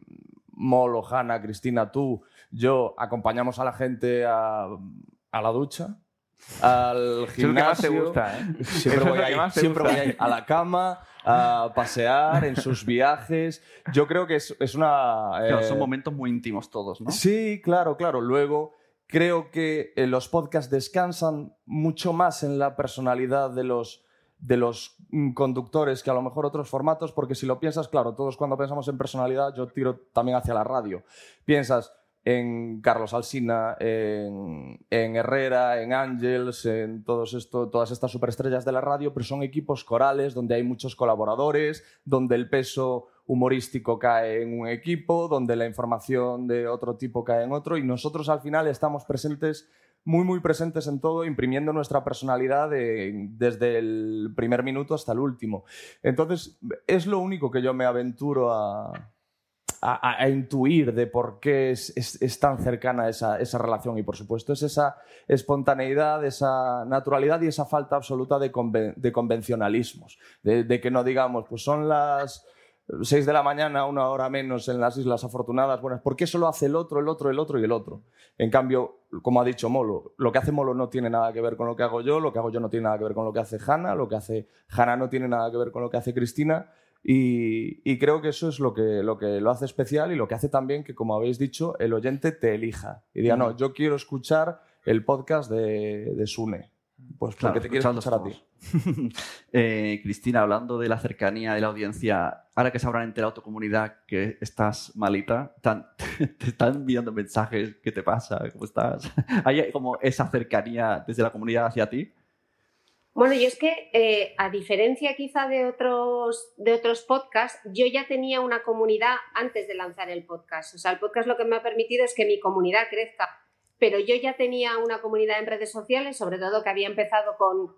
Molo, Hanna, Cristina, tú, yo acompañamos a la gente a, la ducha, al gimnasio. te gusta, ¿eh? Siempre voy, siempre voy a, ir a la cama, a pasear, en sus viajes. Yo creo que es, una... son eh, momentos muy íntimos todos, ¿no? Sí, claro, claro. Luego creo que eh, los podcasts descansan mucho más en la personalidad de los de los mm, conductores que a lo mejor otros formatos, porque si lo piensas, claro, todos cuando pensamos en personalidad, yo tiro también hacia la radio. Piensas en Carlos Alsina, en, Herrera, en Ángels, en todos esto, todas estas superestrellas de la radio, pero son equipos corales donde hay muchos colaboradores, donde el peso humorístico cae en un equipo, donde la información de otro tipo cae en otro, y nosotros al final estamos presentes muy, muy presentes en todo, imprimiendo nuestra personalidad desde el primer minuto hasta el último. Entonces, es lo único que yo me aventuro a, a, intuir de por qué es, tan cercana esa, esa, relación. Y, por supuesto, es esa espontaneidad, esa naturalidad y esa falta absoluta de, convencionalismos. De que no digamos, pues son las 6 de la mañana, una hora menos en las Islas Afortunadas. Bueno, ¿por qué solo hace el otro, el otro, el otro y el otro? En cambio, como ha dicho Molo, lo que hace Molo no tiene nada que ver con lo que hago yo, lo que hago yo no tiene nada que ver con lo que hace Hanna, lo que hace Hanna no tiene nada que ver con lo que hace Cristina. Y, creo que eso es lo que, lo que lo hace especial y lo que hace también que, como habéis dicho, el oyente te elija y diga, no, yo quiero escuchar el podcast de, de Sune. Pues porque te quiero escuchar a ti. <laughs> Eh, Cristina, hablando de la cercanía de la audiencia, ahora que se habrán enterado tu comunidad que estás malita, <laughs> te están enviando mensajes, ¿qué te pasa? ¿Cómo estás? <laughs> ¿Hay como esa cercanía desde la comunidad hacia ti? Bueno, yo es que, eh, a diferencia quizá de otros, de otros podcasts, yo ya tenía una comunidad antes de lanzar el podcast. O sea, el podcast lo que me ha permitido es que mi comunidad crezca pero yo ya tenía una comunidad en redes sociales, sobre todo que había empezado con,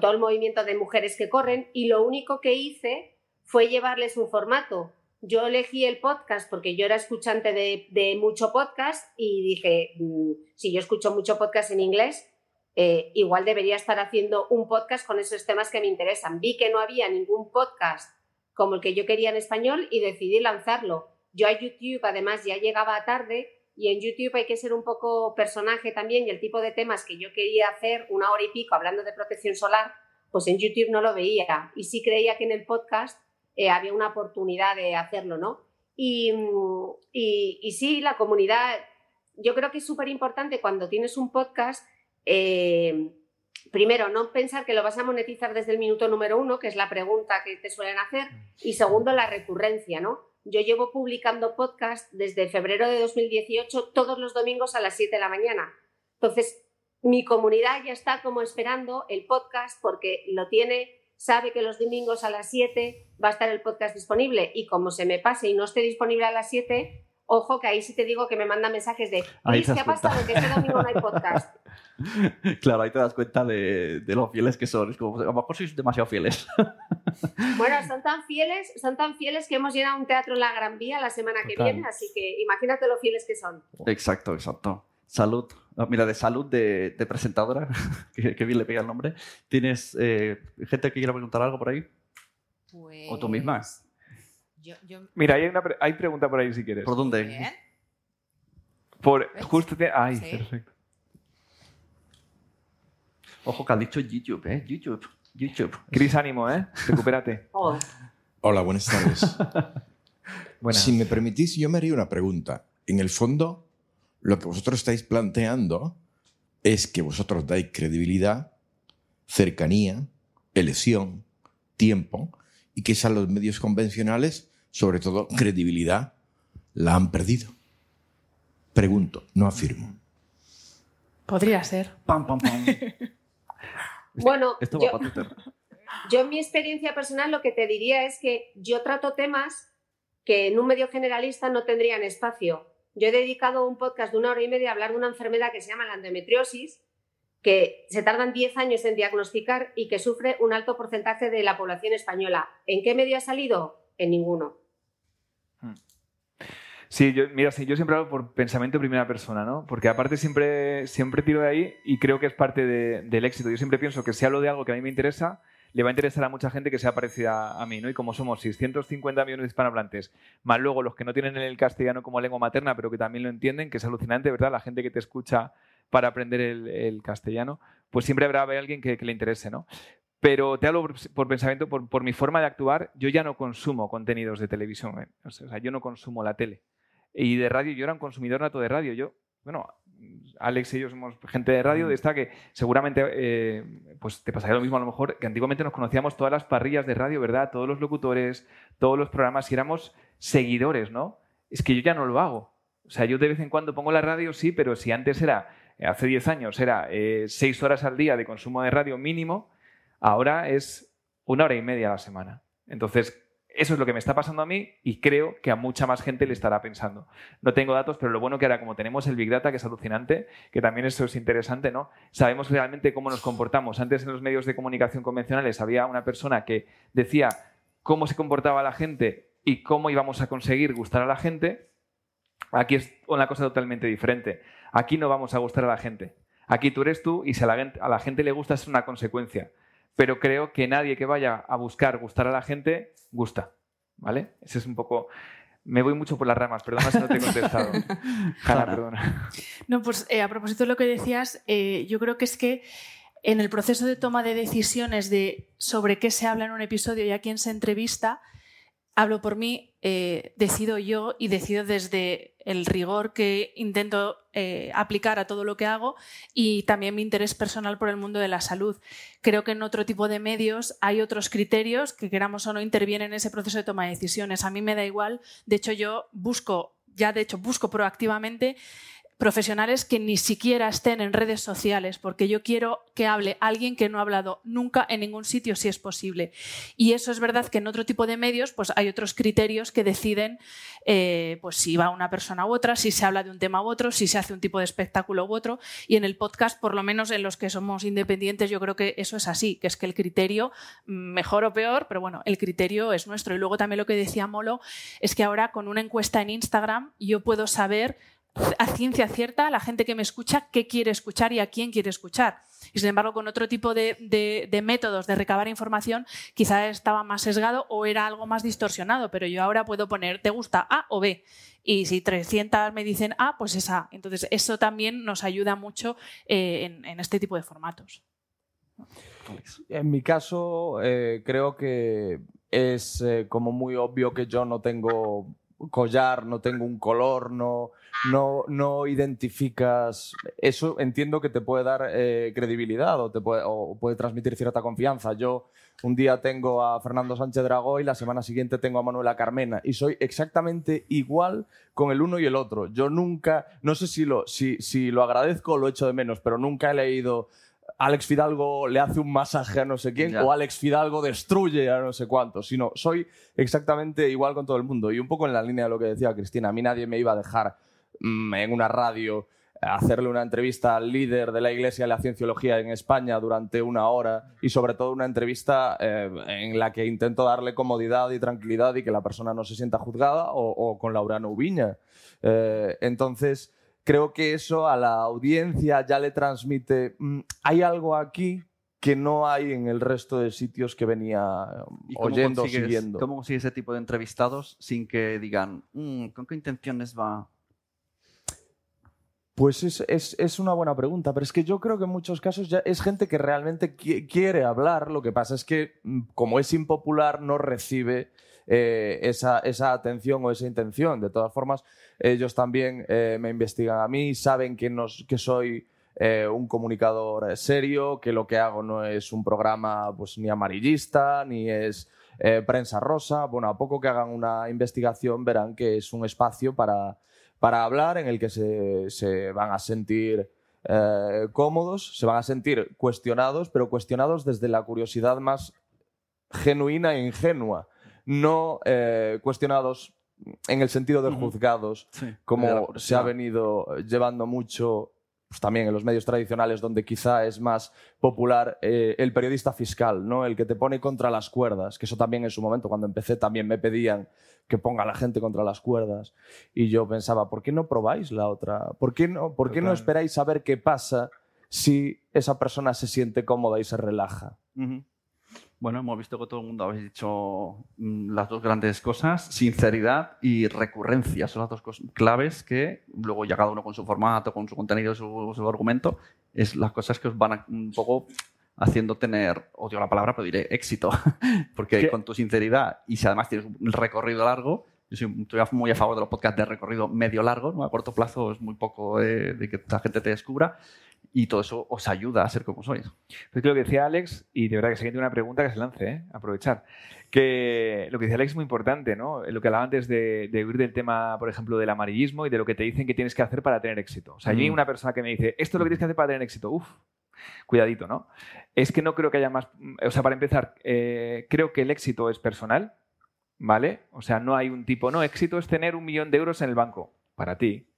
todo el movimiento de mujeres que corren, y lo único que hice fue llevarles un formato. Yo elegí el podcast porque yo era escuchante de, mucho podcast y dije, mm, si yo escucho mucho podcast en inglés, eh, igual debería estar haciendo un podcast con esos temas que me interesan. Vi que no había ningún podcast como el que yo quería en español y decidí lanzarlo. Yo a YouTube además ya llegaba tarde y en YouTube hay que ser un poco personaje también y el tipo de temas que yo quería hacer una hora y pico hablando de protección solar, pues en YouTube no lo veía y sí creía que en el podcast eh, había una oportunidad de hacerlo, ¿no? Y, y, sí, la comunidad, yo creo que es súper importante cuando tienes un podcast, eh, primero, no pensar que lo vas a monetizar desde el minuto número uno, que es la pregunta que te suelen hacer, y segundo, la recurrencia, ¿no? Yo llevo publicando podcast desde febrero de 2018 todos los domingos a las 7 de la mañana. Entonces, mi comunidad ya está como esperando el podcast porque lo tiene, sabe que los domingos a las 7 va a estar el podcast disponible y como se me pase y no esté disponible a las 7, ojo que ahí sí te digo que me manda mensajes de, ¿qué ha pasado? Que este domingo no hay podcast. <laughs> Claro, ahí te das cuenta de, de lo fieles que son. Es como, a lo mejor sois demasiado fieles. <laughs> Bueno, son tan fieles, son tan fieles que hemos llenado un teatro en la Gran Vía la semana que viene, así que imagínate lo fieles que son. Exacto, exacto. Salud. mira, de salud de, presentadora, <laughs> que, bien le pega el nombre. ¿Tienes eh, gente que quiera preguntar algo por ahí? ¿O tú misma? Mira, hay, una hay pregunta por ahí si quieres. ¿Por dónde? Por justo te... Ay, perfecto. Ojo que ha dicho YouTube, ¿eh? YouTube. YouTube. Cris, ánimo, ¿eh? Recupérate. <laughs> Hola, buenas tardes. <laughs> Si me permitís, yo me haría una pregunta. En el fondo, lo que vosotros estáis planteando es que vosotros dais credibilidad, cercanía, elección, tiempo, y que a los medios convencionales, sobre todo credibilidad, la han perdido. Pregunto, no afirmo. Podría ser. Pam, pam, pam. <laughs> Bueno, <laughs> yo, en mi experiencia personal lo que te diría es que yo trato temas que en un medio generalista no tendrían espacio. Yo he dedicado un podcast de una hora y media a hablar de una enfermedad que se llama la endometriosis, que se tardan 10 años en diagnosticar y que sufre un alto porcentaje de la población española. ¿En qué medio ha salido? En ninguno. Sí, yo, mira, sí, yo siempre hablo por pensamiento en primera persona, ¿no? Porque aparte siempre, siempre tiro de ahí y creo que es parte del éxito. Yo siempre pienso que si hablo de algo que a mí me interesa, le va a interesar a mucha gente que sea parecida a mí, ¿no? Y como somos 650 millones de hispanohablantes, más luego los que no tienen el castellano como lengua materna, pero que también lo entienden, que es alucinante, ¿verdad? La gente que te escucha para aprender el, castellano, pues siempre habrá alguien que, le interese, ¿no? Pero te hablo por, pensamiento, por, por, mi forma de actuar, yo ya no consumo contenidos de televisión, ¿eh? o sea, yo no consumo la tele. Y de radio, yo era un consumidor nato de radio. Yo, bueno, Alex y yo somos gente de radio, de esta que seguramente eh, pues te pasaría lo mismo a lo mejor, que antiguamente nos conocíamos todas las parrillas de radio, ¿verdad? Todos los locutores, todos los programas, y éramos seguidores, ¿no? Es que yo ya no lo hago. O sea, yo de vez en cuando pongo la radio, sí, pero si antes era, hace 10 años, era 6 horas al día de consumo de radio mínimo, ahora es una hora y media a la semana. Entonces, eso es lo que me está pasando a mí y creo que a mucha más gente le estará pensando. No tengo datos, pero lo bueno que ahora, como tenemos el Big Data, que es alucinante, que también eso es interesante, ¿no? Sabemos realmente cómo nos comportamos. Antes en los medios de comunicación convencionales había una persona que decía cómo se comportaba la gente y cómo íbamos a conseguir gustar a la gente. Aquí es una cosa totalmente diferente. Aquí no vamos a gustar a la gente. Aquí tú eres tú y si a la, a la gente le gusta es una consecuencia pero creo que nadie que vaya a buscar gustar a la gente gusta. ¿Vale? Ese es un poco. Me voy mucho por las ramas, perdona si no te he contestado. <laughs> Jana, perdona. No, pues eh, a propósito de lo que decías, eh, yo creo que es que en el proceso de toma de decisiones de sobre qué se habla en un episodio y a quién se entrevista, hablo por mí, eh, decido yo y decido desde el rigor que intento eh, aplicar a todo lo que hago y también mi interés personal por el mundo de la salud. Creo que en otro tipo de medios hay otros criterios que queramos o no intervienen en ese proceso de toma de decisiones. A mí me da igual, de hecho yo busco, ya de hecho busco proactivamente profesionales que ni siquiera estén en redes sociales, porque yo quiero que hable alguien que no ha hablado nunca en ningún sitio si es posible. Y eso es verdad que en otro tipo de medios pues hay otros criterios que deciden eh, pues si va una persona u otra, si se habla de un tema u otro, si se hace un tipo de espectáculo u otro. Y en el podcast, por lo menos en los que somos independientes, yo creo que eso es así, que es que el criterio, mejor o peor, pero bueno, el criterio es nuestro. Y luego también lo que decía Molo es que ahora con una encuesta en Instagram yo puedo saber a ciencia cierta la gente que me escucha qué quiere escuchar y a quién quiere escuchar. Y sin embargo, con otro tipo de, métodos de recabar información, quizá estaba más sesgado o era algo más distorsionado, pero yo ahora puedo poner, ¿te gusta A o B? Y si 300 me dicen A, pues es A. Entonces, eso también nos ayuda mucho eh, en, este tipo de formatos. En mi caso, eh, creo que es eh, como muy obvio que yo no tengo collar, no tengo un color, no, no, no identificas. Eso entiendo que te puede dar eh, credibilidad o, te puede, o puede transmitir cierta confianza. Yo un día tengo a Fernando Sánchez Dragó y la semana siguiente tengo a Manuela Carmena y soy exactamente igual con el uno y el otro. Yo nunca, no sé si lo, si, si lo agradezco o lo echo de menos, pero nunca he leído Alex Fidalgo le hace un masaje a no sé quién o Alex Fidalgo destruye a no sé cuánto, sino soy exactamente igual con todo el mundo. Y un poco en la línea de lo que decía Cristina, a mí nadie me iba a dejar en una radio hacerle una entrevista al líder de la Iglesia de la Cienciología en España durante una hora y sobre todo una entrevista eh, en la que intento darle comodidad y tranquilidad y que la persona no se sienta juzgada o, con Laurano Ubiña. Eh, entonces creo que eso a la audiencia ya le transmite, mm, hay algo aquí que no hay en el resto de sitios que venía oyendo, siguiendo. ¿Cómo consigue ese tipo de entrevistados sin que digan, mm, ¿con qué intenciones va? Pues es, una buena pregunta, pero es que yo creo que en muchos casos ya es gente que realmente quiere hablar, lo que pasa es que mm, como es impopular no recibe eh, esa, esa, atención o esa intención. De todas formas, ellos también eh, me investigan a mí, saben que, que soy eh, un comunicador serio, que lo que hago no es un programa pues, ni amarillista, ni es prensa rosa. Bueno, a poco que hagan una investigación verán que es un espacio para, para hablar en el que se, se van a sentir... cómodos, se van a sentir cuestionados, pero cuestionados desde la curiosidad más genuina e ingenua. No eh, cuestionados en el sentido de juzgados, como se ha venido llevando mucho pues, también en los medios tradicionales, donde quizá es más popular eh, el periodista fiscal, ¿no? el que te pone contra las cuerdas, que eso también en su momento, cuando empecé, también me pedían que ponga a la gente contra las cuerdas. Y yo pensaba, ¿por qué no probáis la otra? ¿Por qué no, por qué no esperáis a ver qué pasa si esa persona se siente cómoda y se relaja? Bueno, hemos visto que todo el mundo habéis dicho mm, las dos grandes cosas, sinceridad y recurrencia. Son las dos cosas claves que luego ya cada uno con su formato, con su contenido, su, su argumento, es las cosas que os van un poco haciendo tener, odio la palabra, pero diré éxito. <laughs> Porque con tu sinceridad y si además tienes un recorrido largo, Yo soy, estoy muy a favor de los podcasts de recorrido medio largo, ¿no? a corto plazo es muy poco eh, de que la gente te descubra y todo eso os ayuda a ser como sois. Pues lo que decía Alex, y de verdad que si alguien tiene una pregunta que se lance, ¿eh? aprovechar, que lo que decía Alex es muy importante, ¿no? Lo que hablaba antes de, huir del tema, por ejemplo, del amarillismo y de lo que te dicen que tienes que hacer para tener éxito. O sea, yo mm. una persona que me dice, esto es lo que tienes que hacer para tener éxito, uf, cuidadito, ¿no? Es que no creo que haya más, o sea, para empezar, eh, creo que el éxito es personal, ¿vale? O sea, no hay un tipo, no, éxito es tener un millón de euros en el banco, para ti,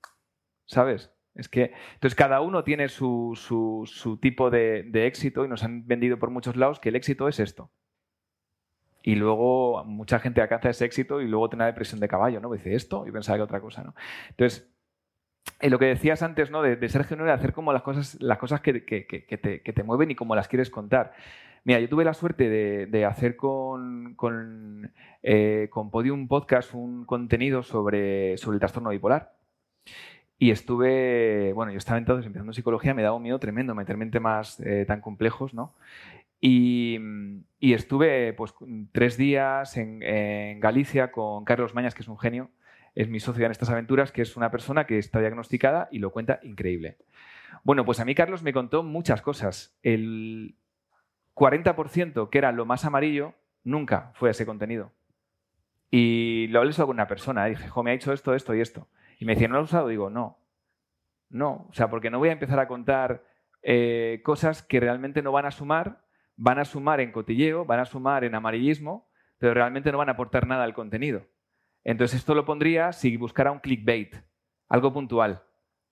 ¿sabes? Es que, entonces, cada uno tiene su, su, tipo de, éxito y nos han vendido por muchos lados que el éxito es esto. Y luego mucha gente alcanza ese éxito y luego tiene una depresión de caballo, ¿no? Dice esto y pensaba que otra cosa, ¿no? Entonces, en lo que decías antes, ¿no? De, ser genuino y hacer como las cosas, las cosas que, te, mueven y como las quieres contar. Mira, yo tuve la suerte de, hacer con, con, eh, con Podium Podcast un contenido sobre, sobre el trastorno bipolar. Y estuve, bueno, yo estaba entonces empezando psicología, me daba un miedo tremendo meterme en temas eh, tan complejos, ¿no? Y, estuve pues tres días en, Galicia con Carlos Mañas, que es un genio, es mi socio en estas aventuras, que es una persona que está diagnosticada y lo cuenta increíble. Bueno, pues a mí Carlos me contó muchas cosas. El 40%, que era lo más amarillo, nunca fue ese contenido. Y lo hablé solo con una persona. Dije, jo, me ha dicho esto, esto y esto. Y me decía, ¿no lo has usado? Digo, no. No, o sea, porque no voy a empezar a contar eh, cosas que realmente no van a sumar, van a sumar en cotilleo, van a sumar en amarillismo, pero realmente no van a aportar nada al contenido. Entonces esto lo pondría si buscara un clickbait, algo puntual,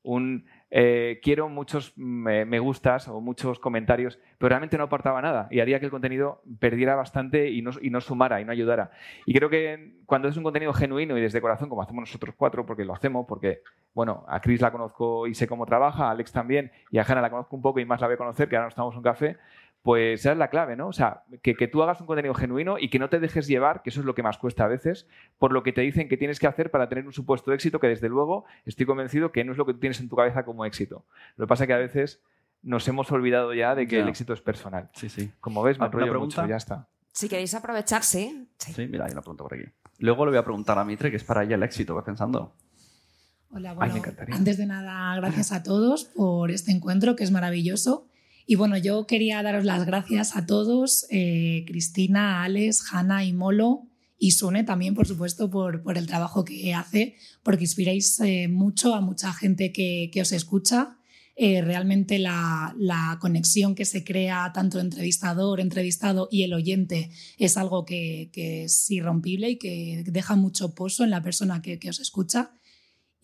un eh, quiero muchos me, gustas o muchos comentarios, pero realmente no aportaba nada y haría que el contenido perdiera bastante y no, y no, sumara y no ayudara. Y creo que cuando es un contenido genuino y desde corazón, como hacemos nosotros cuatro, porque lo hacemos, porque, bueno, a Chris la conozco y sé cómo trabaja, a Alex también, y a Hannah la conozco un poco y más la voy a conocer, que ahora nos estamos en un café, pues esa es la clave, ¿no? O sea, que, tú hagas un contenido genuino y que no te dejes llevar, que eso es lo que más cuesta a veces, por lo que te dicen que tienes que hacer para tener un supuesto éxito, que desde luego estoy convencido que no es lo que tú tienes en tu cabeza como éxito. Lo que pasa es que a veces nos hemos olvidado ya de que el éxito es personal. Sí, sí. Como ves, me enrollo mucho, ya está. Si queréis aprovechar, sí. Sí, mira, ahí la pregunto por aquí. Luego le voy a preguntar a Mitre, que es para ella el éxito, ¿vas pensando? Hola, bueno, antes de nada, gracias a todos por este encuentro que es maravilloso. Y bueno, yo quería daros las gracias a todos, eh, Cristina, Alex, Hanna y Molo, y Sune también, por supuesto, por, por el trabajo que hace, porque inspiráis eh, mucho a mucha gente que, que os escucha. Eh, realmente la, la, conexión que se crea tanto entrevistador, entrevistado y el oyente es algo que, que, es irrompible y que deja mucho pozo en la persona que, que os escucha.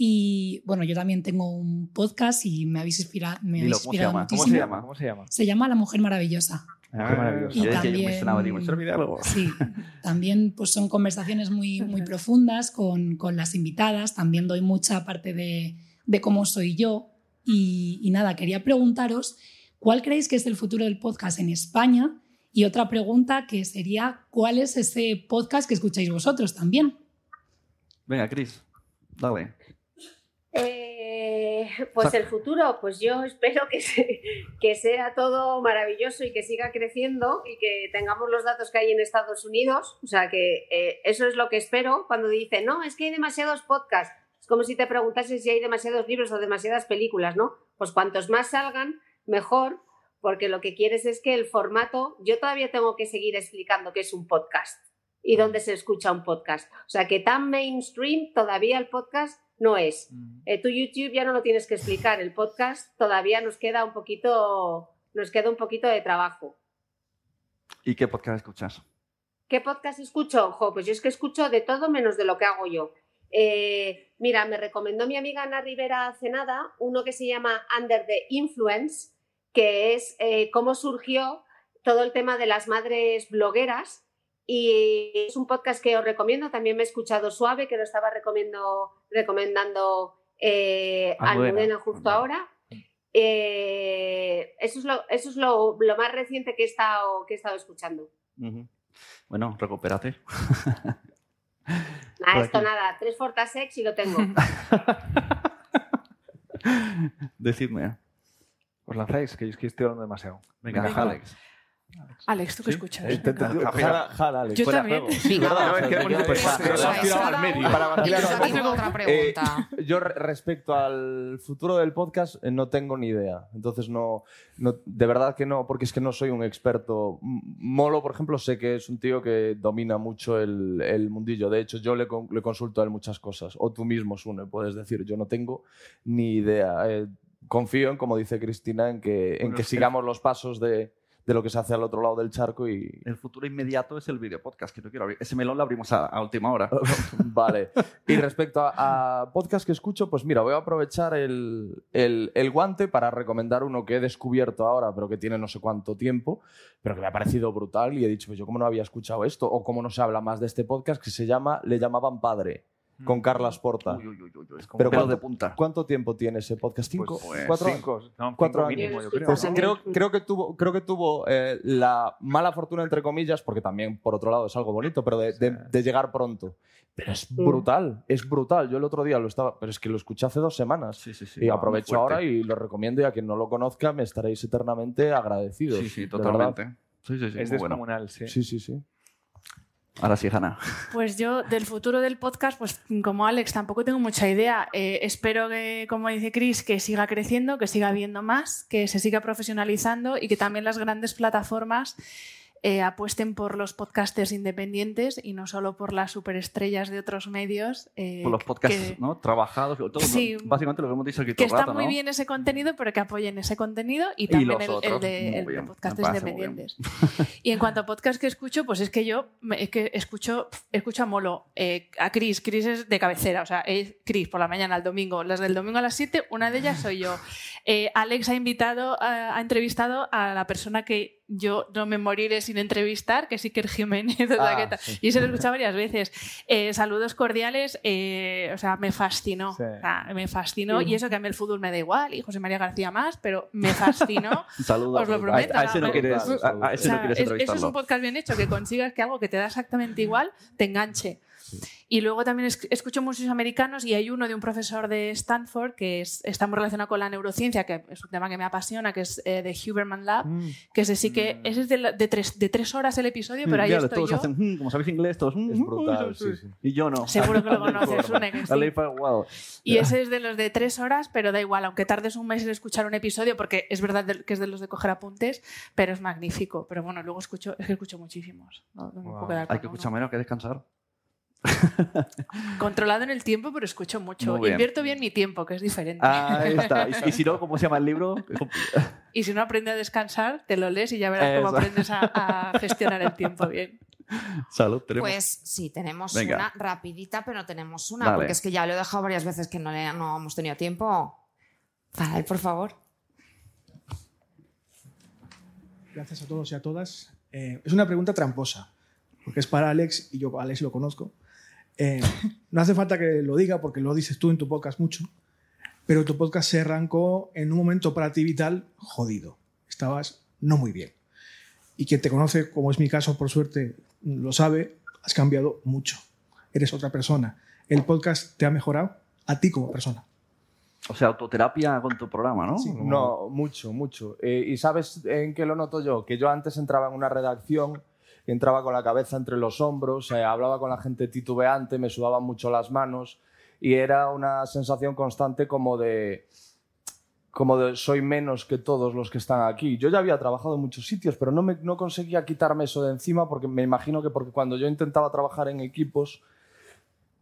Y bueno, yo también tengo un podcast y me habéis inspirado, me habéis inspirado ¿Cómo, muchísimo. ¿Cómo se llama? ¿Cómo se llama? Se llama La Mujer Maravillosa. Ah, maravillosa. Y también, sí, también pues son conversaciones muy, muy <laughs> profundas con, con las invitadas. También doy mucha parte de, de cómo soy yo. Y, y nada, quería preguntaros cuál creéis que es el futuro del podcast en España. Y otra pregunta que sería, ¿cuál es ese podcast que escucháis vosotros también? Venga, Cris, dale. Eh, <laughs> pues el futuro, pues yo <laughs> espero que, que sea todo maravilloso y que siga creciendo y que tengamos los datos que hay en Estados Unidos. O sea, que eh, eso es lo que espero cuando dicen, no, es que hay demasiados podcasts. Es como si te preguntases si hay demasiados libros o demasiadas películas, ¿no? Pues cuantos más salgan, mejor, porque lo que quieres es que el formato, yo todavía tengo que seguir explicando qué es un podcast y dónde se escucha un podcast. O sea, que tan mainstream todavía el podcast no es. Mm. Eh, tu YouTube ya no lo tienes que explicar, el podcast todavía nos queda un poquito, nos queda un poquito de trabajo. ¿Y qué podcast escuchas? ¿Qué podcast escucho? pues yo es que escucho de todo menos de lo que hago yo. Eh, mira, me recomendó mi amiga Ana Rivera hace nada uno que se llama Under the Influence, que es eh, cómo surgió todo el tema de las madres blogueras y es un podcast que os recomiendo. También me he escuchado Suave, que lo estaba recomendando eh, Almudena justo ahora. Eh, eso es, lo, eso es lo, más reciente que he estado, que he estado escuchando. Bueno, recupérate. Nada, esto nada. Tres Fortasex y lo tengo. <laughs> Decidme. ¿Os lanzáis? Que yo es que estoy hablando demasiado. Venga, Alex. Alex, ¿tú qué escuchas? Eh, Jara, Alex. Yo Fuera también. Yo-. Para otra pregunta. Respecto al futuro del podcast eh, no tengo ni idea. Entonces no, no- de verdad que no, porque es que no soy un experto. Molo, por ejemplo, sé que es un tío que domina mucho el, el mundillo. De hecho, yo le, con- le consulto a él muchas cosas. O tú mismo, Sune, puedes decir. Yo no tengo ni idea. Eh, confío en, como dice Cristina, en que, en Bueno, que es que- sigamos los pasos de, de lo que se hace al otro lado del charco y... El futuro inmediato es el video podcast que no quiero abrir. Ese melón lo abrimos a, a última hora. <laughs> Vale. Y respecto a, a podcast que escucho, pues mira, voy a aprovechar el, el- el guante para recomendar uno que he descubierto ahora, pero que tiene no sé cuánto tiempo, pero que me ha parecido brutal y he dicho, pues yo cómo no había escuchado esto o cómo no se habla más de este podcast que se llama Le llamaban padre. Con Carlas Porta. Uy, uy, uy, uy, es como Pero ¿cuánto, de punta. ¿cuánto tiempo tiene ese podcast? ¿Cinco? Pues, ¿Cuatro? cinco, no, cuatro cinco años. mínimo, yo creo, Pues ¿no? creo, creo que tuvo, creo que tuvo eh, la mala fortuna, entre comillas, porque también, por otro lado, es algo bonito, pero de, de- de llegar pronto. Pero es brutal, es brutal. Yo el otro día lo estaba, pero es que lo escuché hace dos semanas. Sí, sí, sí. y aprovecho ahora y lo recomiendo y a quien no lo conozca me estaréis eternamente agradecidos. Sí, sí, totalmente. verdad. Sí, sí, sí. Es bueno. descomunal, sí. Sí, sí, sí. Ahora sí, Hanna. Pues yo del futuro del podcast, pues como Alex, tampoco tengo mucha idea. Eh, espero que, como dice Chris, que siga creciendo, que siga habiendo más, que se siga profesionalizando y que también las grandes plataformas eh, apuesten por los podcasters independientes y no solo por las superestrellas de otros medios. eh, Por los podcasts que- ¿no? trabajados. Todo, Sí. Básicamente lo que hemos dicho aquí todo que el está rato, muy ¿no? bien ese contenido, pero que apoyen ese contenido y Y también los el, el de, el de podcasters independientes. Y en cuanto a podcast que escucho, pues es que yo es que escucho, escucho a Molo, eh, a Chris. Chris es de cabecera, o sea, es Chris por la mañana, al domingo. Las del domingo a las 7, una de ellas soy yo. Alex ha invitado, ha entrevistado a la persona que yo no me moriré sin entrevistar, que es Iker Jiménez. <laughs> Ah, sí. Y se lo he escuchado varias veces. Eh, saludos cordiales, eh, o sea, me fascinó. Sí. O sea, me fascinó. Y eso que a mí el fútbol me da igual, y José María García más, pero me fascinó. <laughs> Un saludo. Os lo a- prometo, A, ese no no, quieres, a, a ese O no sea, quieres es- eso es un podcast bien hecho, que consigas que algo que te da exactamente igual te enganche. Y luego también es- escucho muchos americanos y hay uno de un profesor de Stanford que es- está muy relacionado con la neurociencia, que es un tema que me apasiona, que es eh, de Huberman Lab, Mm. que ese sí que ese es de, la- de tres, de tres horas el episodio, pero ahí Ya, estoy todos yo. hacen, "Mm", como sabéis inglés, todos. "Mm, Es mm, brutal, mm, sí, sí. Y yo no. Seguro que lo <laughs> conoces, que La sí. ley Firewall. Y ese es de los de tres horas, pero da igual, aunque tardes un mes en escuchar un episodio, porque es verdad que es de los de coger apuntes, pero es magnífico. Pero bueno, luego escucho, es que escucho muchísimos. No, quedar Hay que escuchar menos que descansar. <laughs> Controlado en el tiempo, pero escucho mucho. Bien. Invierto bien mi tiempo, que es diferente. Ahí está. Y, y si no, ¿cómo se llama el libro? <laughs> Y si no aprendes a descansar, te lo lees y ya verás cómo aprendes a, a gestionar el tiempo bien. Salud, tenemos. Pues sí, tenemos Venga. una rapidita, pero tenemos una, Dale. porque es que ya lo he dejado varias veces que no, le, no hemos tenido tiempo. Para él, por favor. Gracias a todos y a todas. Eh, es una pregunta tramposa, porque es para Alex y yo a Alex lo conozco. Eh, no hace falta que lo diga porque lo dices tú en tu podcast mucho, pero tu podcast se arrancó en un momento para ti vital jodido. Estabas no muy bien. Y quien te conoce, como es mi caso, por suerte, lo sabe, has cambiado mucho. Eres otra persona. El podcast te ha mejorado a ti como persona. O sea, autoterapia con tu programa, ¿no? Sí, no, mucho, mucho. Eh, ¿Y sabes en qué lo noto yo? Que yo antes entraba en una redacción, entraba con la cabeza entre los hombros, eh, hablaba con la gente titubeante, me sudaban mucho las manos y era una sensación constante como de como de soy menos que todos los que están aquí. Yo ya había trabajado en muchos sitios, pero no, me, no conseguía quitarme eso de encima porque me imagino que porque cuando yo intentaba trabajar en equipos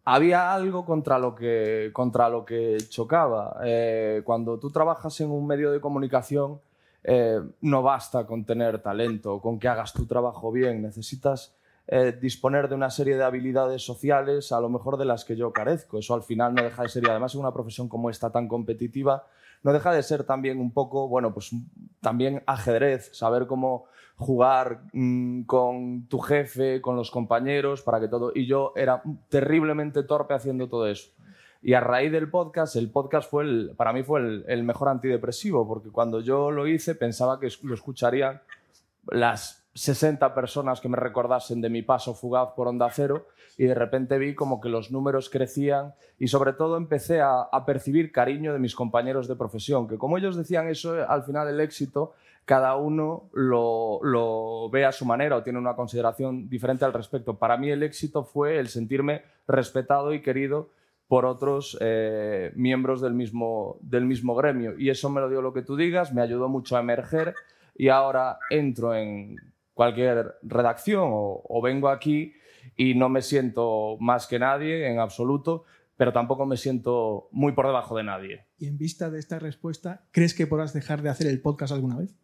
había algo contra lo que, contra lo que chocaba. Eh, cuando tú trabajas en un medio de comunicación, eh, no basta con tener talento, con que hagas tu trabajo bien. Necesitas eh, disponer de una serie de habilidades sociales, a lo mejor de las que yo carezco. Eso al final no deja de ser, y además en una profesión como esta tan competitiva, no deja de ser también un poco, bueno, pues también ajedrez, saber cómo jugar mm, con tu jefe, con los compañeros, para que todo... Y yo era terriblemente torpe haciendo todo eso. Y a raíz del podcast, el podcast fue para mí fue el, mejor antidepresivo, porque cuando yo lo hice pensaba que lo escucharían las 60 personas que me recordasen de mi paso fugaz por Onda Cero y de repente vi como que los números crecían y sobre todo empecé a, percibir cariño de mis compañeros de profesión, que como ellos decían eso, al final el éxito cada uno lo, lo, ve a su manera o tiene una consideración diferente al respecto. Para mí el éxito fue el sentirme respetado y querido por otros eh, miembros del mismo, del mismo gremio. Y eso me lo dio lo que tú digas, me ayudó mucho a emerger y ahora entro en cualquier redacción o, vengo aquí y no me siento más que nadie en absoluto, pero tampoco me siento muy por debajo de nadie. Y en vista de esta respuesta, ¿crees que podrás dejar de hacer el podcast alguna vez?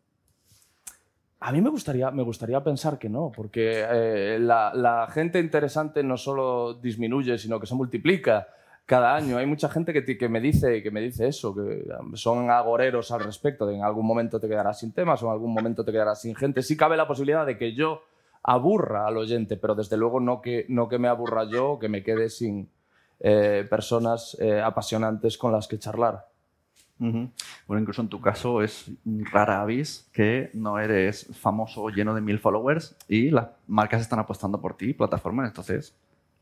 A mí me gustaría, me gustaría pensar que no, porque eh, la, la, gente interesante no solo disminuye, sino que se multiplica cada año. Hay mucha gente que, me dice, que me dice eso, que son agoreros al respecto, en algún momento te quedarás sin temas o en algún momento te quedarás sin gente. Sí cabe la posibilidad de que yo aburra al oyente, pero desde luego no que, no que me aburra yo que me quede sin eh, personas eh, apasionantes con las que charlar. Bueno, incluso en tu caso es rara avis que no eres famoso lleno de mil followers y las marcas están apostando por ti, plataformas, entonces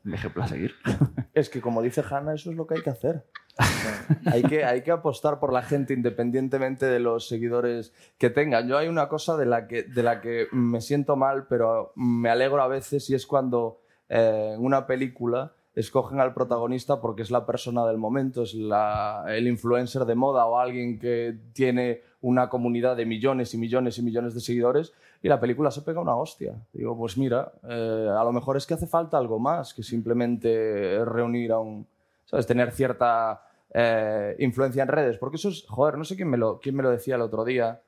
ejemplo a seguir. <laughs> Es que como dice Hanna, eso es lo que hay que hacer. <laughs> hay, que, hay que apostar por la gente independientemente de los seguidores que tengan. Yo hay una cosa de la que, de la que me siento mal, pero me alegro a veces y es cuando eh, en una película escogen al protagonista porque es la persona del momento, es el influencer de moda o alguien que tiene una comunidad de millones y millones y millones de seguidores y la película se pega una hostia. Digo, pues mira, eh, a lo mejor es que hace falta algo más que simplemente reunir a un, ¿sabes? Tener cierta eh, influencia en redes, porque eso es, joder, no sé quién me lo, quién me lo decía el otro día.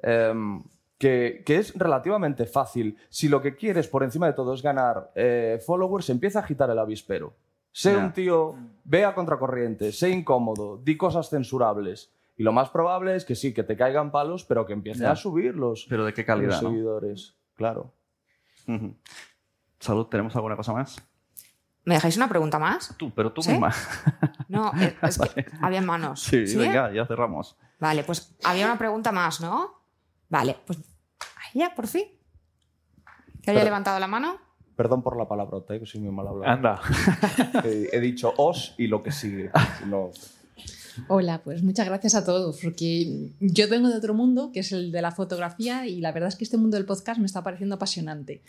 Em, que, que, es relativamente fácil. Si lo que quieres por encima de todo es ganar eh, followers, empieza a agitar el avispero. Sé un tío, ve a contracorriente, sé incómodo, di cosas censurables. Y lo más probable es que sí, que te caigan palos, pero que empiece a subir los, pero de qué calidad, seguidores. Claro. Salud, ¿tenemos alguna cosa más? ¿Me dejáis una pregunta más? Tú, pero tú misma. No, <laughs> es que había manos. Sí, venga, ya cerramos. Vale, pues había una pregunta más, ¿no? Vale, pues ahí ya, por fin. ¿Que haya levantado la mano? Perdón por la palabra, que soy muy mal hablado. Anda. <laughs> He, dicho os y lo que sigue. Hola, pues muchas gracias a todos, porque yo vengo de otro mundo, que es el de la fotografía, y la verdad es que este mundo del podcast me está pareciendo apasionante.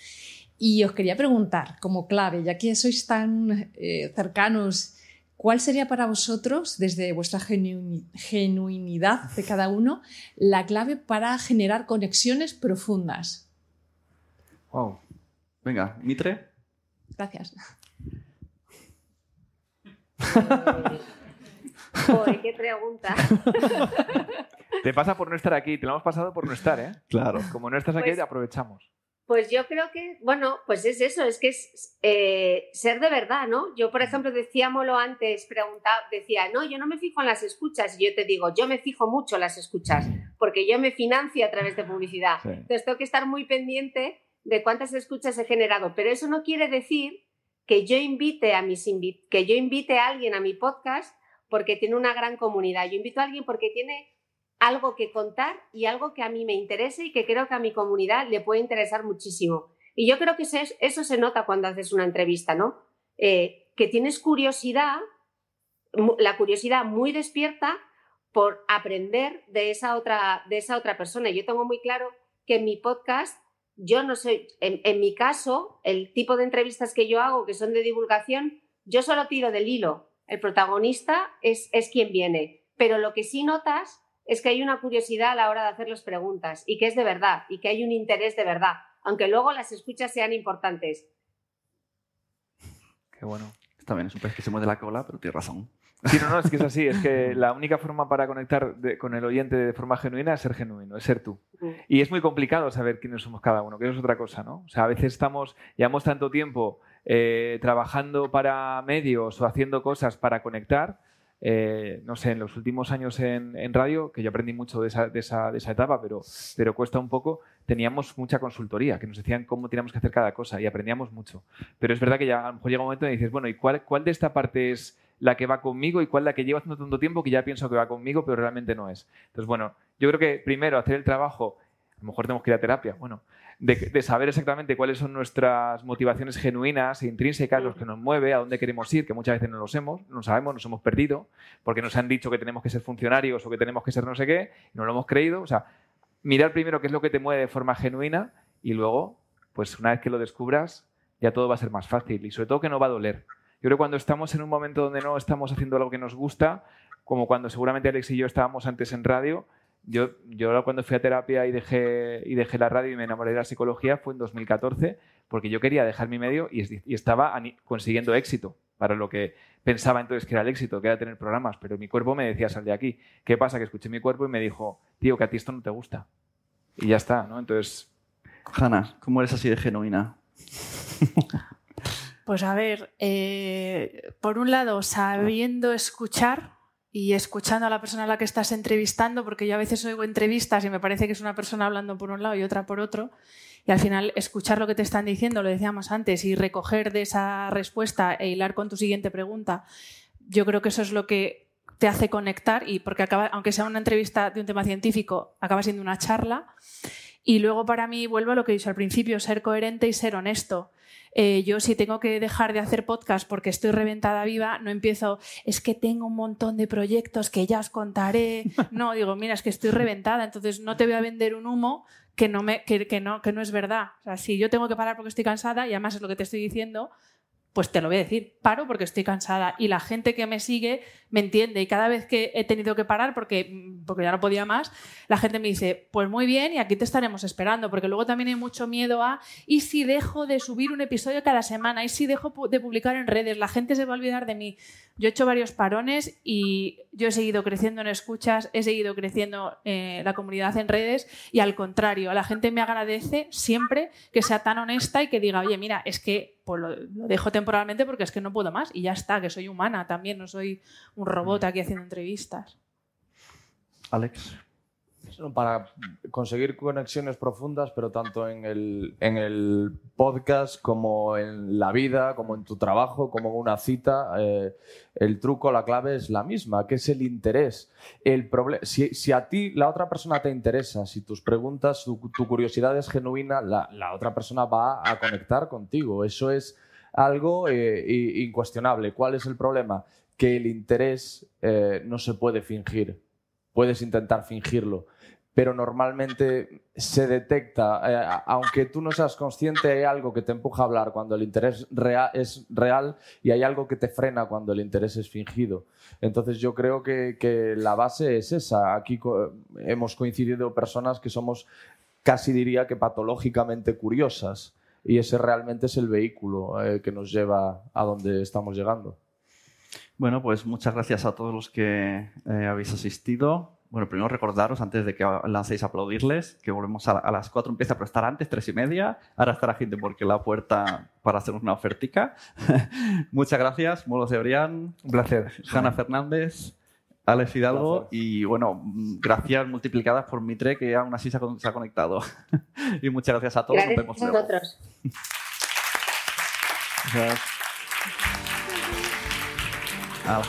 Y os quería preguntar, como clave, ya que sois tan eh, cercanos ¿Cuál sería para vosotros, desde vuestra genuinidad de cada uno, la clave para generar conexiones profundas? Wow. Venga, Mitre. Gracias. <laughs> Joder, qué pregunta. <laughs> Te pasa por no estar aquí, te lo hemos pasado por no estar, ¿eh? Claro. Como no estás aquí, pues aprovechamos. Pues yo creo que, bueno, pues es eso, es que es eh, ser de verdad, ¿no? Yo, por ejemplo, decíamoslo antes, preguntaba, decía, no, yo no me fijo en las escuchas, y yo te digo, yo me fijo mucho en las escuchas, porque yo me financio a través de publicidad. Entonces tengo que estar muy pendiente de cuántas escuchas he generado, pero eso no quiere decir que yo invite a mis que yo invite a alguien a mi podcast porque tiene una gran comunidad. Yo invito a alguien porque tiene algo que contar y algo que a mí me interese y que creo que a mi comunidad le puede interesar muchísimo. Y yo creo que eso, se nota cuando haces una entrevista, ¿no? Eh, que tienes curiosidad, la curiosidad muy despierta por aprender de esa otra, de esa otra persona. Yo tengo muy claro que en mi podcast, yo no soy, en, mi caso, el tipo de entrevistas que yo hago, que son de divulgación, yo solo tiro del hilo. El protagonista es, es quien viene. Pero lo que sí notas es que hay una curiosidad a la hora de hacer las preguntas y que es de verdad y que hay un interés de verdad, aunque luego las escuchas sean importantes. Qué bueno. Está bien, es un pez que se mueve la cola, pero tienes razón. Sí, no, no, es que es así. Es que <laughs> la única forma para conectar con el oyente de forma genuina es ser genuino, es ser tú. Y es muy complicado saber quiénes somos cada uno, que eso es otra cosa, ¿no? O sea, a veces estamos, llevamos tanto tiempo eh, trabajando para medios o haciendo cosas para conectar eh, no sé, en los últimos años en, radio, que yo aprendí mucho de esa, de esa, de esa etapa, pero, pero cuesta un poco, teníamos mucha consultoría, que nos decían cómo teníamos que hacer cada cosa y aprendíamos mucho. Pero es verdad que ya a lo mejor llega un momento y dices, bueno, ¿y cuál, cuál de esta parte es la que va conmigo y cuál la que llevo haciendo tanto tiempo que ya pienso que va conmigo, pero realmente no es? Entonces, bueno, yo creo que primero hacer el trabajo, a lo mejor tenemos que ir a terapia, bueno, de, saber exactamente cuáles son nuestras motivaciones genuinas e intrínsecas, los que nos mueve, a dónde queremos ir, que muchas veces no lo hemos, no sabemos, nos hemos perdido, porque nos han dicho que tenemos que ser funcionarios o que tenemos que ser no sé qué, y no lo hemos creído. O sea, mirar primero qué es lo que te mueve de forma genuina y luego, pues una vez que lo descubras, ya todo va a ser más fácil y sobre todo que no va a doler. Yo creo que cuando estamos en un momento donde no estamos haciendo algo que nos gusta, como cuando seguramente Alex y yo estábamos antes en radio, yo, yo cuando fui a terapia y dejé, y dejé la radio y me enamoré de la psicología fue en 2014, porque yo quería dejar mi medio y, y estaba consiguiendo éxito para lo que pensaba entonces que era el éxito, que era tener programas, pero mi cuerpo me decía, sal de aquí. ¿Qué pasa? Que escuché mi cuerpo y me dijo, tío, que a ti esto no te gusta. Y ya está, ¿no? Entonces... Hanna, ¿cómo eres así de genuina? <laughs> Pues a ver, eh, por un lado, sabiendo escuchar y escuchando a la persona a la que estás entrevistando, porque yo a veces oigo entrevistas y me parece que es una persona hablando por un lado y otra por otro, y al final escuchar lo que te están diciendo, lo decíamos antes, y recoger de esa respuesta e hilar con tu siguiente pregunta, yo creo que eso es lo que te hace conectar y porque acaba, aunque sea una entrevista de un tema científico, acaba siendo una charla. Y luego para mí vuelvo a lo que he dicho al principio, ser coherente y ser honesto. Eh, yo si tengo que dejar de hacer podcast porque estoy reventada viva, no empiezo, es que tengo un montón de proyectos que ya os contaré. <laughs> No, digo, mira, es que estoy reventada, entonces no te voy a vender un humo que no, me, que, no, que no es verdad. O sea, si yo tengo que parar porque estoy cansada, y además es lo que te estoy diciendo, pues te lo voy a decir, paro porque estoy cansada y la gente que me sigue me entiende y cada vez que he tenido que parar porque, porque ya no podía más, la gente me dice, pues muy bien y aquí te estaremos esperando, porque luego también hay mucho miedo a, ¿y si dejo de subir un episodio cada semana? ¿Y si dejo de publicar en redes? La gente se va a olvidar de mí. Yo he hecho varios parones y yo he seguido creciendo en escuchas, he seguido creciendo eh, la comunidad en redes y al contrario, la gente me agradece siempre que sea tan honesta y que diga, oye, mira, es que pues lo, lo dejo temporalmente porque es que no puedo más y ya está, que soy humana también, no soy un robot aquí haciendo entrevistas. Alex. Para conseguir conexiones profundas, pero tanto en el, podcast como en la vida, como en tu trabajo, como en una cita, eh, el truco, la clave es la misma, que es el interés. El si, si, a ti la otra persona te interesa, si tus preguntas, tu, curiosidad es genuina, la, la, otra persona va a conectar contigo. Eso es algo eh, incuestionable. ¿Cuál es el problema? que el interés eh, no se puede fingir. Puedes intentar fingirlo, pero normalmente se detecta, eh, aunque tú no seas consciente, hay algo que te empuja a hablar cuando el interés es real y hay algo que te frena cuando el interés es fingido. Entonces yo creo que, la base es esa. Aquí hemos coincidido personas que somos casi diría que patológicamente curiosas y ese realmente es el vehículo eh, que nos lleva a donde estamos llegando. Bueno, pues muchas gracias a todos los que eh, habéis asistido. Bueno, primero recordaros, antes de que lancéis aplaudirles, que volvemos a, las cuatro, empieza a estar antes, tres y media. Ahora estará gente porque la puerta para hacernos una ofertica. <laughs> muchas gracias, Molo Cebrián. Un placer. Hanna Fernández. Alex Hidalgo y bueno, gracias multiplicadas por Mitre que aún así se ha, conectado. <laughs> y muchas gracias a todos. Gracias Nos vemos a vosotros. <laughs> Gracias. Uh,